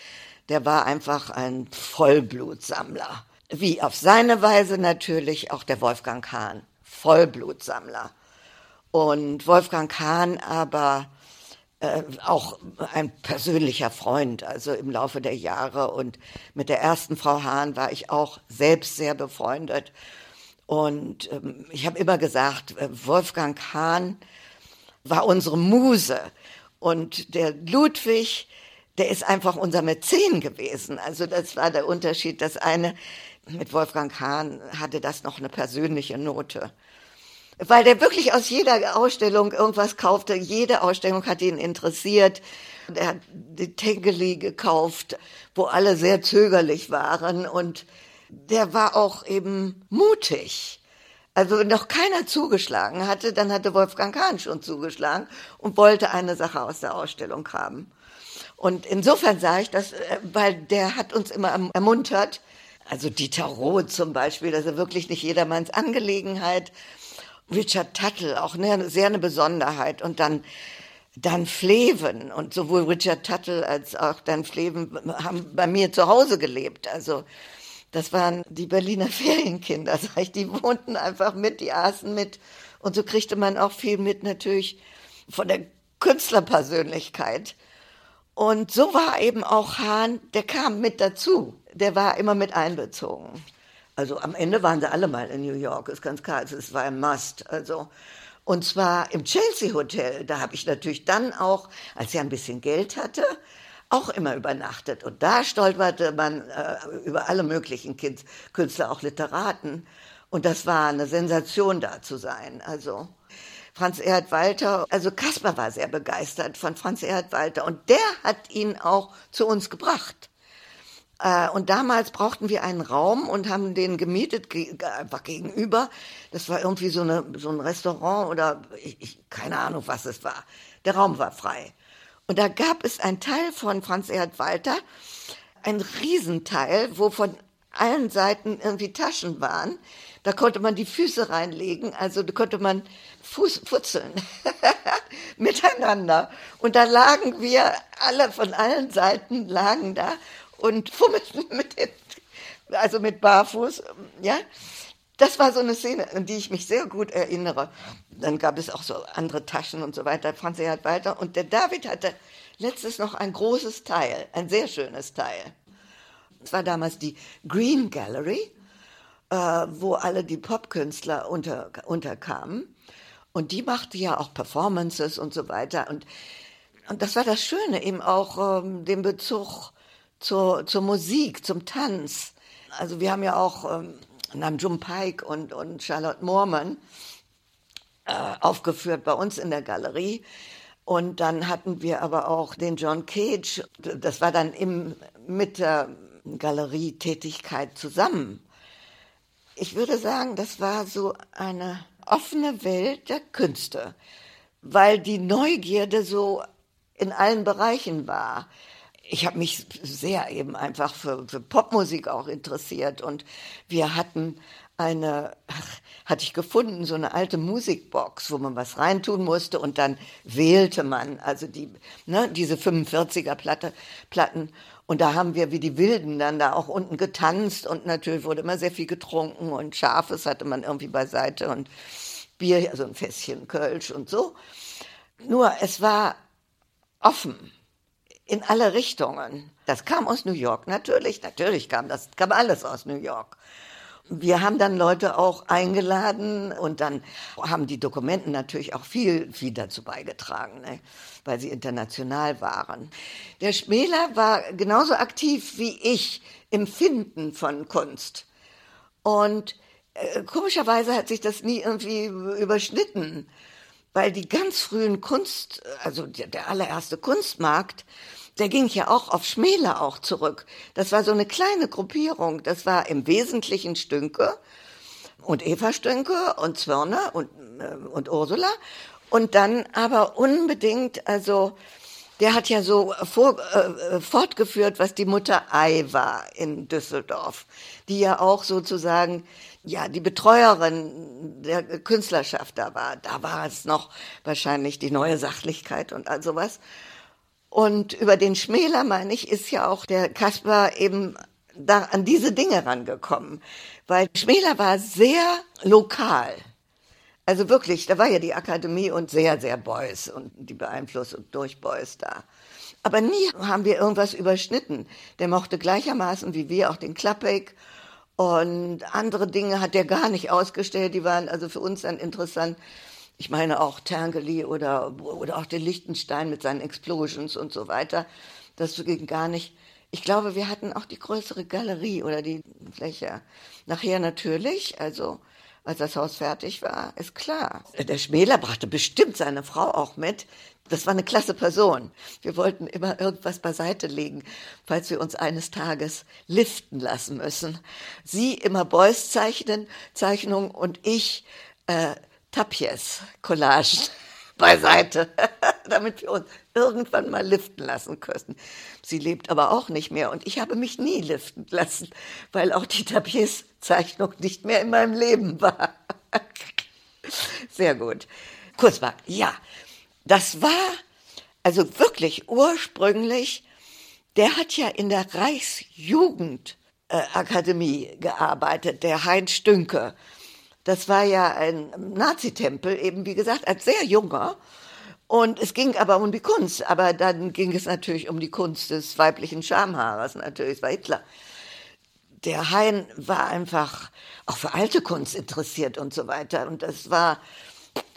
der war einfach ein Vollblutsammler. Wie auf seine Weise natürlich auch der Wolfgang Kahn. Vollblutsammler. Und Wolfgang Kahn aber äh, auch ein persönlicher Freund, also im Laufe der Jahre. Und mit der ersten Frau Hahn war ich auch selbst sehr befreundet. Und ähm, ich habe immer gesagt, äh, Wolfgang Hahn war unsere Muse. Und der Ludwig, der ist einfach unser Mäzen gewesen. Also das war der Unterschied. Das eine mit Wolfgang Hahn hatte das noch eine persönliche Note. Weil der wirklich aus jeder Ausstellung irgendwas kaufte. Jede Ausstellung hat ihn interessiert. Er hat die Tengeli gekauft, wo alle sehr zögerlich waren. Und der war auch eben mutig. Also wenn noch keiner zugeschlagen hatte, dann hatte Wolfgang Kahn schon zugeschlagen und wollte eine Sache aus der Ausstellung haben. Und insofern sage ich das, äh, weil der hat uns immer ermuntert, also Dieter Roth zum Beispiel, das ist wirklich nicht jedermanns Angelegenheit. Richard Tuttle, auch eine, sehr eine Besonderheit. Und dann, dann Fleven. Und sowohl Richard Tuttle als auch Dan Fleven haben bei mir zu Hause gelebt. Also das waren die Berliner Ferienkinder, sag ich. Die wohnten einfach mit, die aßen mit. Und so kriegte man auch viel mit natürlich von der Künstlerpersönlichkeit. Und so war eben auch Hahn, der kam mit dazu. Der war immer mit einbezogen. Also am Ende waren sie alle mal in New York, ist ganz klar. Also es war ein Must. Also und zwar im Chelsea Hotel. Da habe ich natürlich dann auch, als er ein bisschen Geld hatte, auch immer übernachtet. Und da stolperte man äh, über alle möglichen Künstler, auch Literaten. Und das war eine Sensation da zu sein. Also Franz Erhard Walter, also Kaspar war sehr begeistert von Franz Erhard Walter und der hat ihn auch zu uns gebracht. Äh, und damals brauchten wir einen Raum und haben den gemietet, einfach gegenüber. Das war irgendwie so, eine, so ein Restaurant oder ich, ich, keine Ahnung, was es war. Der Raum war frei. Und da gab es einen Teil von Franz Erhard Walter, ein Riesenteil, wo von allen Seiten irgendwie Taschen waren. Da konnte man die Füße reinlegen, also da konnte man Fuß futzeln miteinander. Und da lagen wir alle von allen Seiten lagen da und fummelten mit den, also mit Barfuß, ja. Das war so eine Szene, an die ich mich sehr gut erinnere. Dann gab es auch so andere Taschen und so weiter. Franz hat weiter. Und der David hatte letztes noch ein großes Teil, ein sehr schönes Teil. Es war damals die Green Gallery, äh, wo alle die Popkünstler unter, unterkamen. Und die machte ja auch Performances und so weiter. Und, und das war das Schöne, eben auch ähm, den Bezug zur, zur Musik, zum Tanz. Also wir haben ja auch ähm, Namjoon Pike und, und Charlotte Moorman äh, aufgeführt bei uns in der Galerie. Und dann hatten wir aber auch den John Cage. Das war dann im, mit der Galerietätigkeit zusammen. Ich würde sagen, das war so eine offene Welt der Künste. weil die Neugierde so in allen Bereichen war. Ich habe mich sehr eben einfach für, für Popmusik auch interessiert. Und wir hatten eine, ach, hatte ich gefunden, so eine alte Musikbox, wo man was reintun musste. Und dann wählte man, also die, ne, diese 45er Platte, Platten. Und da haben wir wie die Wilden dann da auch unten getanzt. Und natürlich wurde immer sehr viel getrunken. Und Scharfes hatte man irgendwie beiseite. Und Bier, also ein Fässchen Kölsch und so. Nur es war offen in alle Richtungen. Das kam aus New York, natürlich, natürlich kam das, kam alles aus New York. Wir haben dann Leute auch eingeladen und dann haben die Dokumenten natürlich auch viel, viel dazu beigetragen, ne? weil sie international waren. Der Schmäler war genauso aktiv wie ich im Finden von Kunst. Und äh, komischerweise hat sich das nie irgendwie überschnitten, weil die ganz frühen Kunst, also der, der allererste Kunstmarkt, der ging ja auch auf Schmäler auch zurück. Das war so eine kleine Gruppierung. Das war im Wesentlichen Stünke und Eva Stünke und Zwirner und, äh, und Ursula. Und dann aber unbedingt, also der hat ja so vor, äh, fortgeführt, was die Mutter Ei war in Düsseldorf, die ja auch sozusagen ja die Betreuerin der Künstlerschaft da war. Da war es noch wahrscheinlich die neue Sachlichkeit und all sowas. Und über den Schmäler, meine ich, ist ja auch der Kasper eben da an diese Dinge rangekommen. Weil Schmäler war sehr lokal. Also wirklich, da war ja die Akademie und sehr, sehr Beuys und die Beeinflussung durch Beuys da. Aber nie haben wir irgendwas überschnitten. Der mochte gleichermaßen wie wir auch den Klappek und andere Dinge hat er gar nicht ausgestellt. Die waren also für uns dann interessant ich meine auch Tangeli oder, oder auch den Lichtenstein mit seinen Explosions und so weiter. Das ging gar nicht. Ich glaube, wir hatten auch die größere Galerie oder die Fläche. Nachher natürlich, also als das Haus fertig war, ist klar. Der Schmäler brachte bestimmt seine Frau auch mit. Das war eine klasse Person. Wir wollten immer irgendwas beiseite legen, falls wir uns eines Tages liften lassen müssen. Sie immer Beuys zeichnen, Zeichnung und ich äh, Tapies Collage beiseite, damit wir uns irgendwann mal liften lassen können. Sie lebt aber auch nicht mehr und ich habe mich nie liften lassen, weil auch die Tapies-Zeichnung nicht mehr in meinem Leben war. Sehr gut. Kurzmark, ja, das war also wirklich ursprünglich, der hat ja in der Reichsjugendakademie gearbeitet, der Heinz Stünke. Das war ja ein Nazitempel, eben wie gesagt, als sehr junger. Und es ging aber um die Kunst. Aber dann ging es natürlich um die Kunst des weiblichen Schamhaarers. Natürlich, es war Hitler. Der Hein war einfach auch für alte Kunst interessiert und so weiter. Und das war,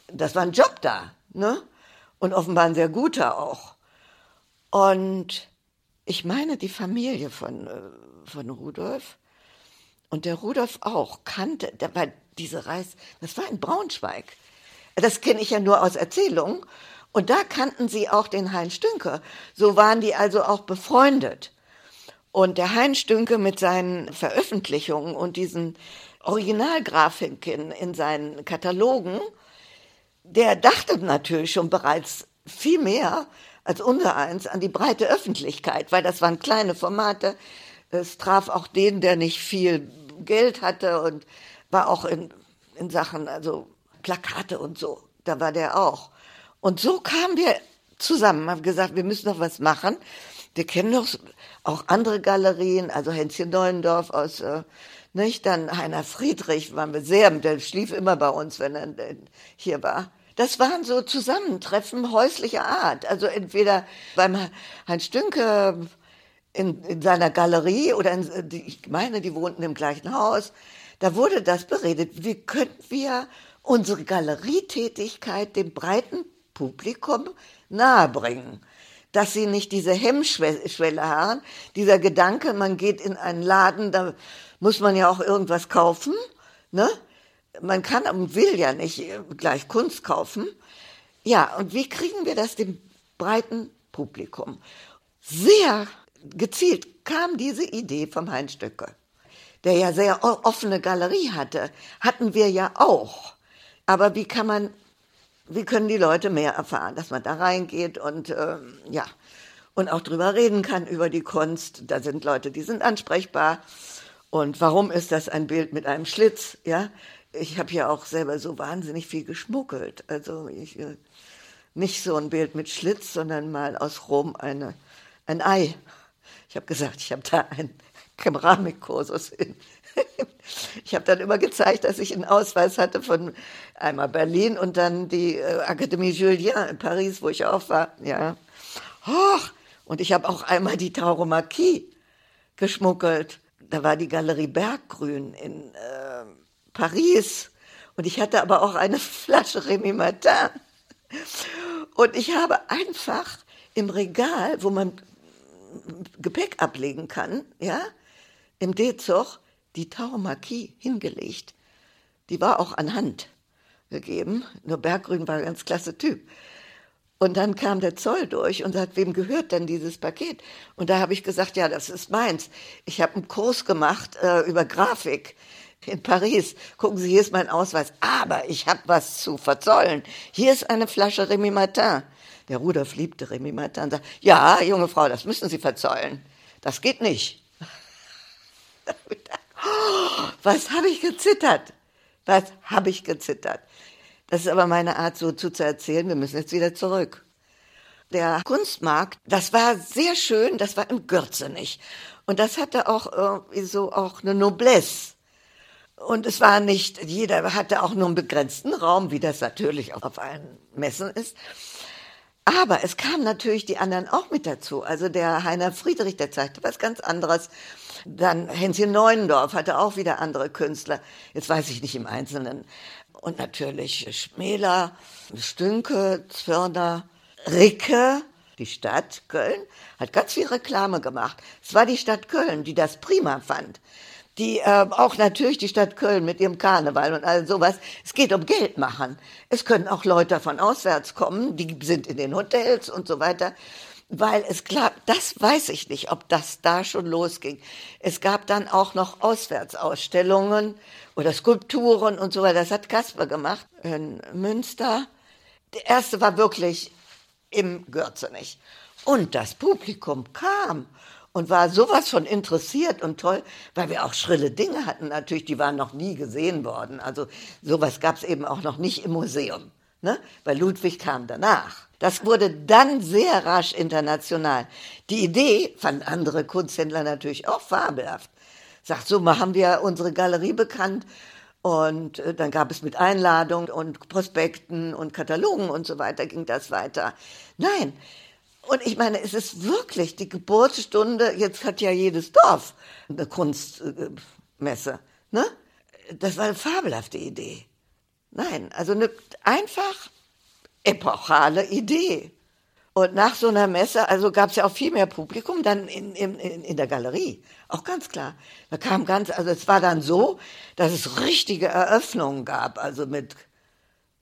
das war ein Job da, ne? Und offenbar ein sehr guter auch. Und ich meine, die Familie von, äh, von Rudolf und der Rudolf auch kannte, der war diese Reis, das war in Braunschweig. Das kenne ich ja nur aus Erzählungen. Und da kannten sie auch den Heinz Stünke. So waren die also auch befreundet. Und der Heinz Stünke mit seinen Veröffentlichungen und diesen Originalgrafiken in seinen Katalogen, der dachte natürlich schon bereits viel mehr als unser eins an die breite Öffentlichkeit, weil das waren kleine Formate. Es traf auch den, der nicht viel Geld hatte und war auch in, in Sachen, also Plakate und so, da war der auch. Und so kamen wir zusammen, haben gesagt, wir müssen noch was machen. Wir kennen doch auch andere Galerien, also Hänschen Neuendorf aus, äh, nicht? Dann Heiner Friedrich waren wir sehr, der schlief immer bei uns, wenn er hier war. Das waren so Zusammentreffen häuslicher Art. Also entweder beim Heinz Stünke in, in seiner Galerie oder in, ich meine, die wohnten im gleichen Haus da wurde das beredet. Wie könnten wir unsere Galerietätigkeit dem breiten Publikum nahebringen? Dass sie nicht diese Hemmschwelle haben, dieser Gedanke, man geht in einen Laden, da muss man ja auch irgendwas kaufen, ne? Man kann und will ja nicht gleich Kunst kaufen. Ja, und wie kriegen wir das dem breiten Publikum? Sehr gezielt kam diese Idee vom Heinz Stöcke der ja sehr offene Galerie hatte, hatten wir ja auch. Aber wie kann man wie können die Leute mehr erfahren, dass man da reingeht und ähm, ja, und auch drüber reden kann über die Kunst. Da sind Leute, die sind ansprechbar. Und warum ist das ein Bild mit einem Schlitz? Ja, ich habe ja auch selber so wahnsinnig viel geschmuggelt. Also ich, äh, nicht so ein Bild mit Schlitz, sondern mal aus Rom eine, ein Ei. Ich habe gesagt, ich habe da einen Keramikkursus. Ich habe dann immer gezeigt, dass ich einen Ausweis hatte von einmal Berlin und dann die äh, Akademie Julien in Paris, wo ich auch war. Ja. Hoch, und ich habe auch einmal die Tauromachie geschmuggelt. Da war die Galerie Berggrün in äh, Paris. Und ich hatte aber auch eine Flasche Remy Martin. Und ich habe einfach im Regal, wo man Gepäck ablegen kann, ja, im D-Zug die Tauromachie hingelegt. Die war auch an Hand gegeben. Nur Berggrün war ein ganz klasse Typ. Und dann kam der Zoll durch und sagt, wem gehört denn dieses Paket? Und da habe ich gesagt, ja, das ist meins. Ich habe einen Kurs gemacht äh, über Grafik in Paris. Gucken Sie, hier ist mein Ausweis. Aber ich habe was zu verzollen. Hier ist eine Flasche Remy Martin. Der Rudolf liebte Remy Martin und sagt, ja, junge Frau, das müssen Sie verzollen. Das geht nicht. Was habe ich gezittert? Was habe ich gezittert? Das ist aber meine Art, so zu, erzählen. Wir müssen jetzt wieder zurück. Der Kunstmarkt, das war sehr schön, das war im Gürzenich. Und das hatte auch irgendwie so auch eine Noblesse. Und es war nicht, jeder hatte auch nur einen begrenzten Raum, wie das natürlich auch auf allen Messen ist. Aber es kamen natürlich die anderen auch mit dazu. Also der Heiner Friedrich, der zeigte was ganz anderes. Dann Hänschen Neuendorf hatte auch wieder andere Künstler. Jetzt weiß ich nicht im Einzelnen und natürlich Schmäler, Stünke, Zwirner, Ricke. Die Stadt Köln hat ganz viel Reklame gemacht. Es war die Stadt Köln, die das prima fand. Die äh, auch natürlich die Stadt Köln mit ihrem Karneval und all sowas. Es geht um Geld machen. Es können auch Leute von auswärts kommen, die sind in den Hotels und so weiter weil es klappt, das weiß ich nicht, ob das da schon losging. Es gab dann auch noch Auswärtsausstellungen oder Skulpturen und so weiter. Das hat Kasper gemacht in Münster. Der erste war wirklich im Gürzenich. Und das Publikum kam und war sowas von interessiert und toll, weil wir auch schrille Dinge hatten natürlich, die waren noch nie gesehen worden. Also sowas gab es eben auch noch nicht im Museum, ne? weil Ludwig kam danach. Das wurde dann sehr rasch international. Die Idee fanden andere Kunsthändler natürlich auch fabelhaft. Sagt, so machen wir unsere Galerie bekannt. Und äh, dann gab es mit Einladung und Prospekten und Katalogen und so weiter ging das weiter. Nein. Und ich meine, es ist wirklich die Geburtsstunde, jetzt hat ja jedes Dorf eine Kunstmesse. Ne? Das war eine fabelhafte Idee. Nein, also eine, einfach epochale Idee. Und nach so einer Messe, also gab es ja auch viel mehr Publikum dann in, in, in der Galerie. Auch ganz klar. Da kam ganz, also es war dann so, dass es richtige Eröffnungen gab, also mit,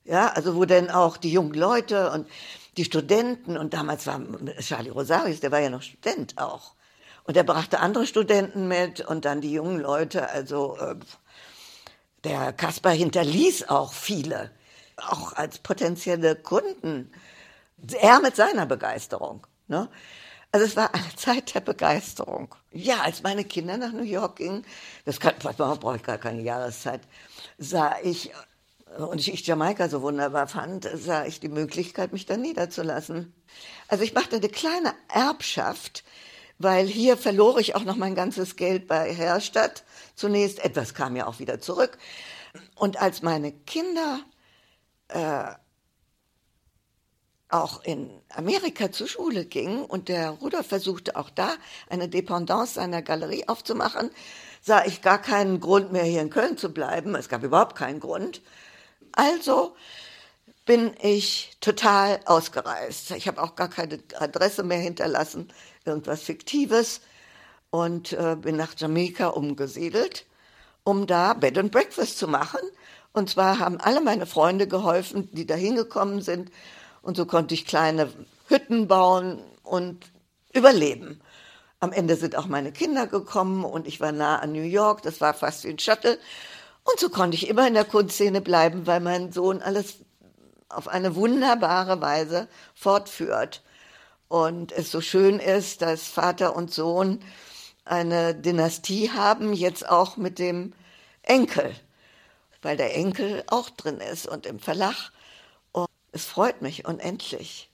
ja, also wo denn auch die jungen Leute und die Studenten und damals war Charlie Rosarius, der war ja noch Student auch. Und er brachte andere Studenten mit und dann die jungen Leute, also äh, der Kaspar hinterließ auch viele auch als potenzielle Kunden. Er mit seiner Begeisterung. Ne? Also es war eine Zeit der Begeisterung. Ja, als meine Kinder nach New York gingen, das kann, brauche ich gar keine Jahreszeit, sah ich, und ich Jamaika so wunderbar fand, sah ich die Möglichkeit, mich da niederzulassen. Also ich machte eine kleine Erbschaft, weil hier verlor ich auch noch mein ganzes Geld bei Herstadt. Zunächst, etwas kam ja auch wieder zurück. Und als meine Kinder äh, auch in Amerika zur Schule ging und der Rudolf versuchte auch da eine Dependance seiner Galerie aufzumachen, sah ich gar keinen Grund mehr hier in Köln zu bleiben. Es gab überhaupt keinen Grund. Also bin ich total ausgereist. Ich habe auch gar keine Adresse mehr hinterlassen, irgendwas Fiktives und äh, bin nach Jamaika umgesiedelt, um da Bed and Breakfast zu machen und zwar haben alle meine Freunde geholfen, die da hingekommen sind. Und so konnte ich kleine Hütten bauen und überleben. Am Ende sind auch meine Kinder gekommen und ich war nah an New York. Das war fast wie ein Shuttle. Und so konnte ich immer in der Kunstszene bleiben, weil mein Sohn alles auf eine wunderbare Weise fortführt. Und es so schön ist, dass Vater und Sohn eine Dynastie haben, jetzt auch mit dem Enkel, weil der Enkel auch drin ist und im Verlag. Und es freut mich unendlich.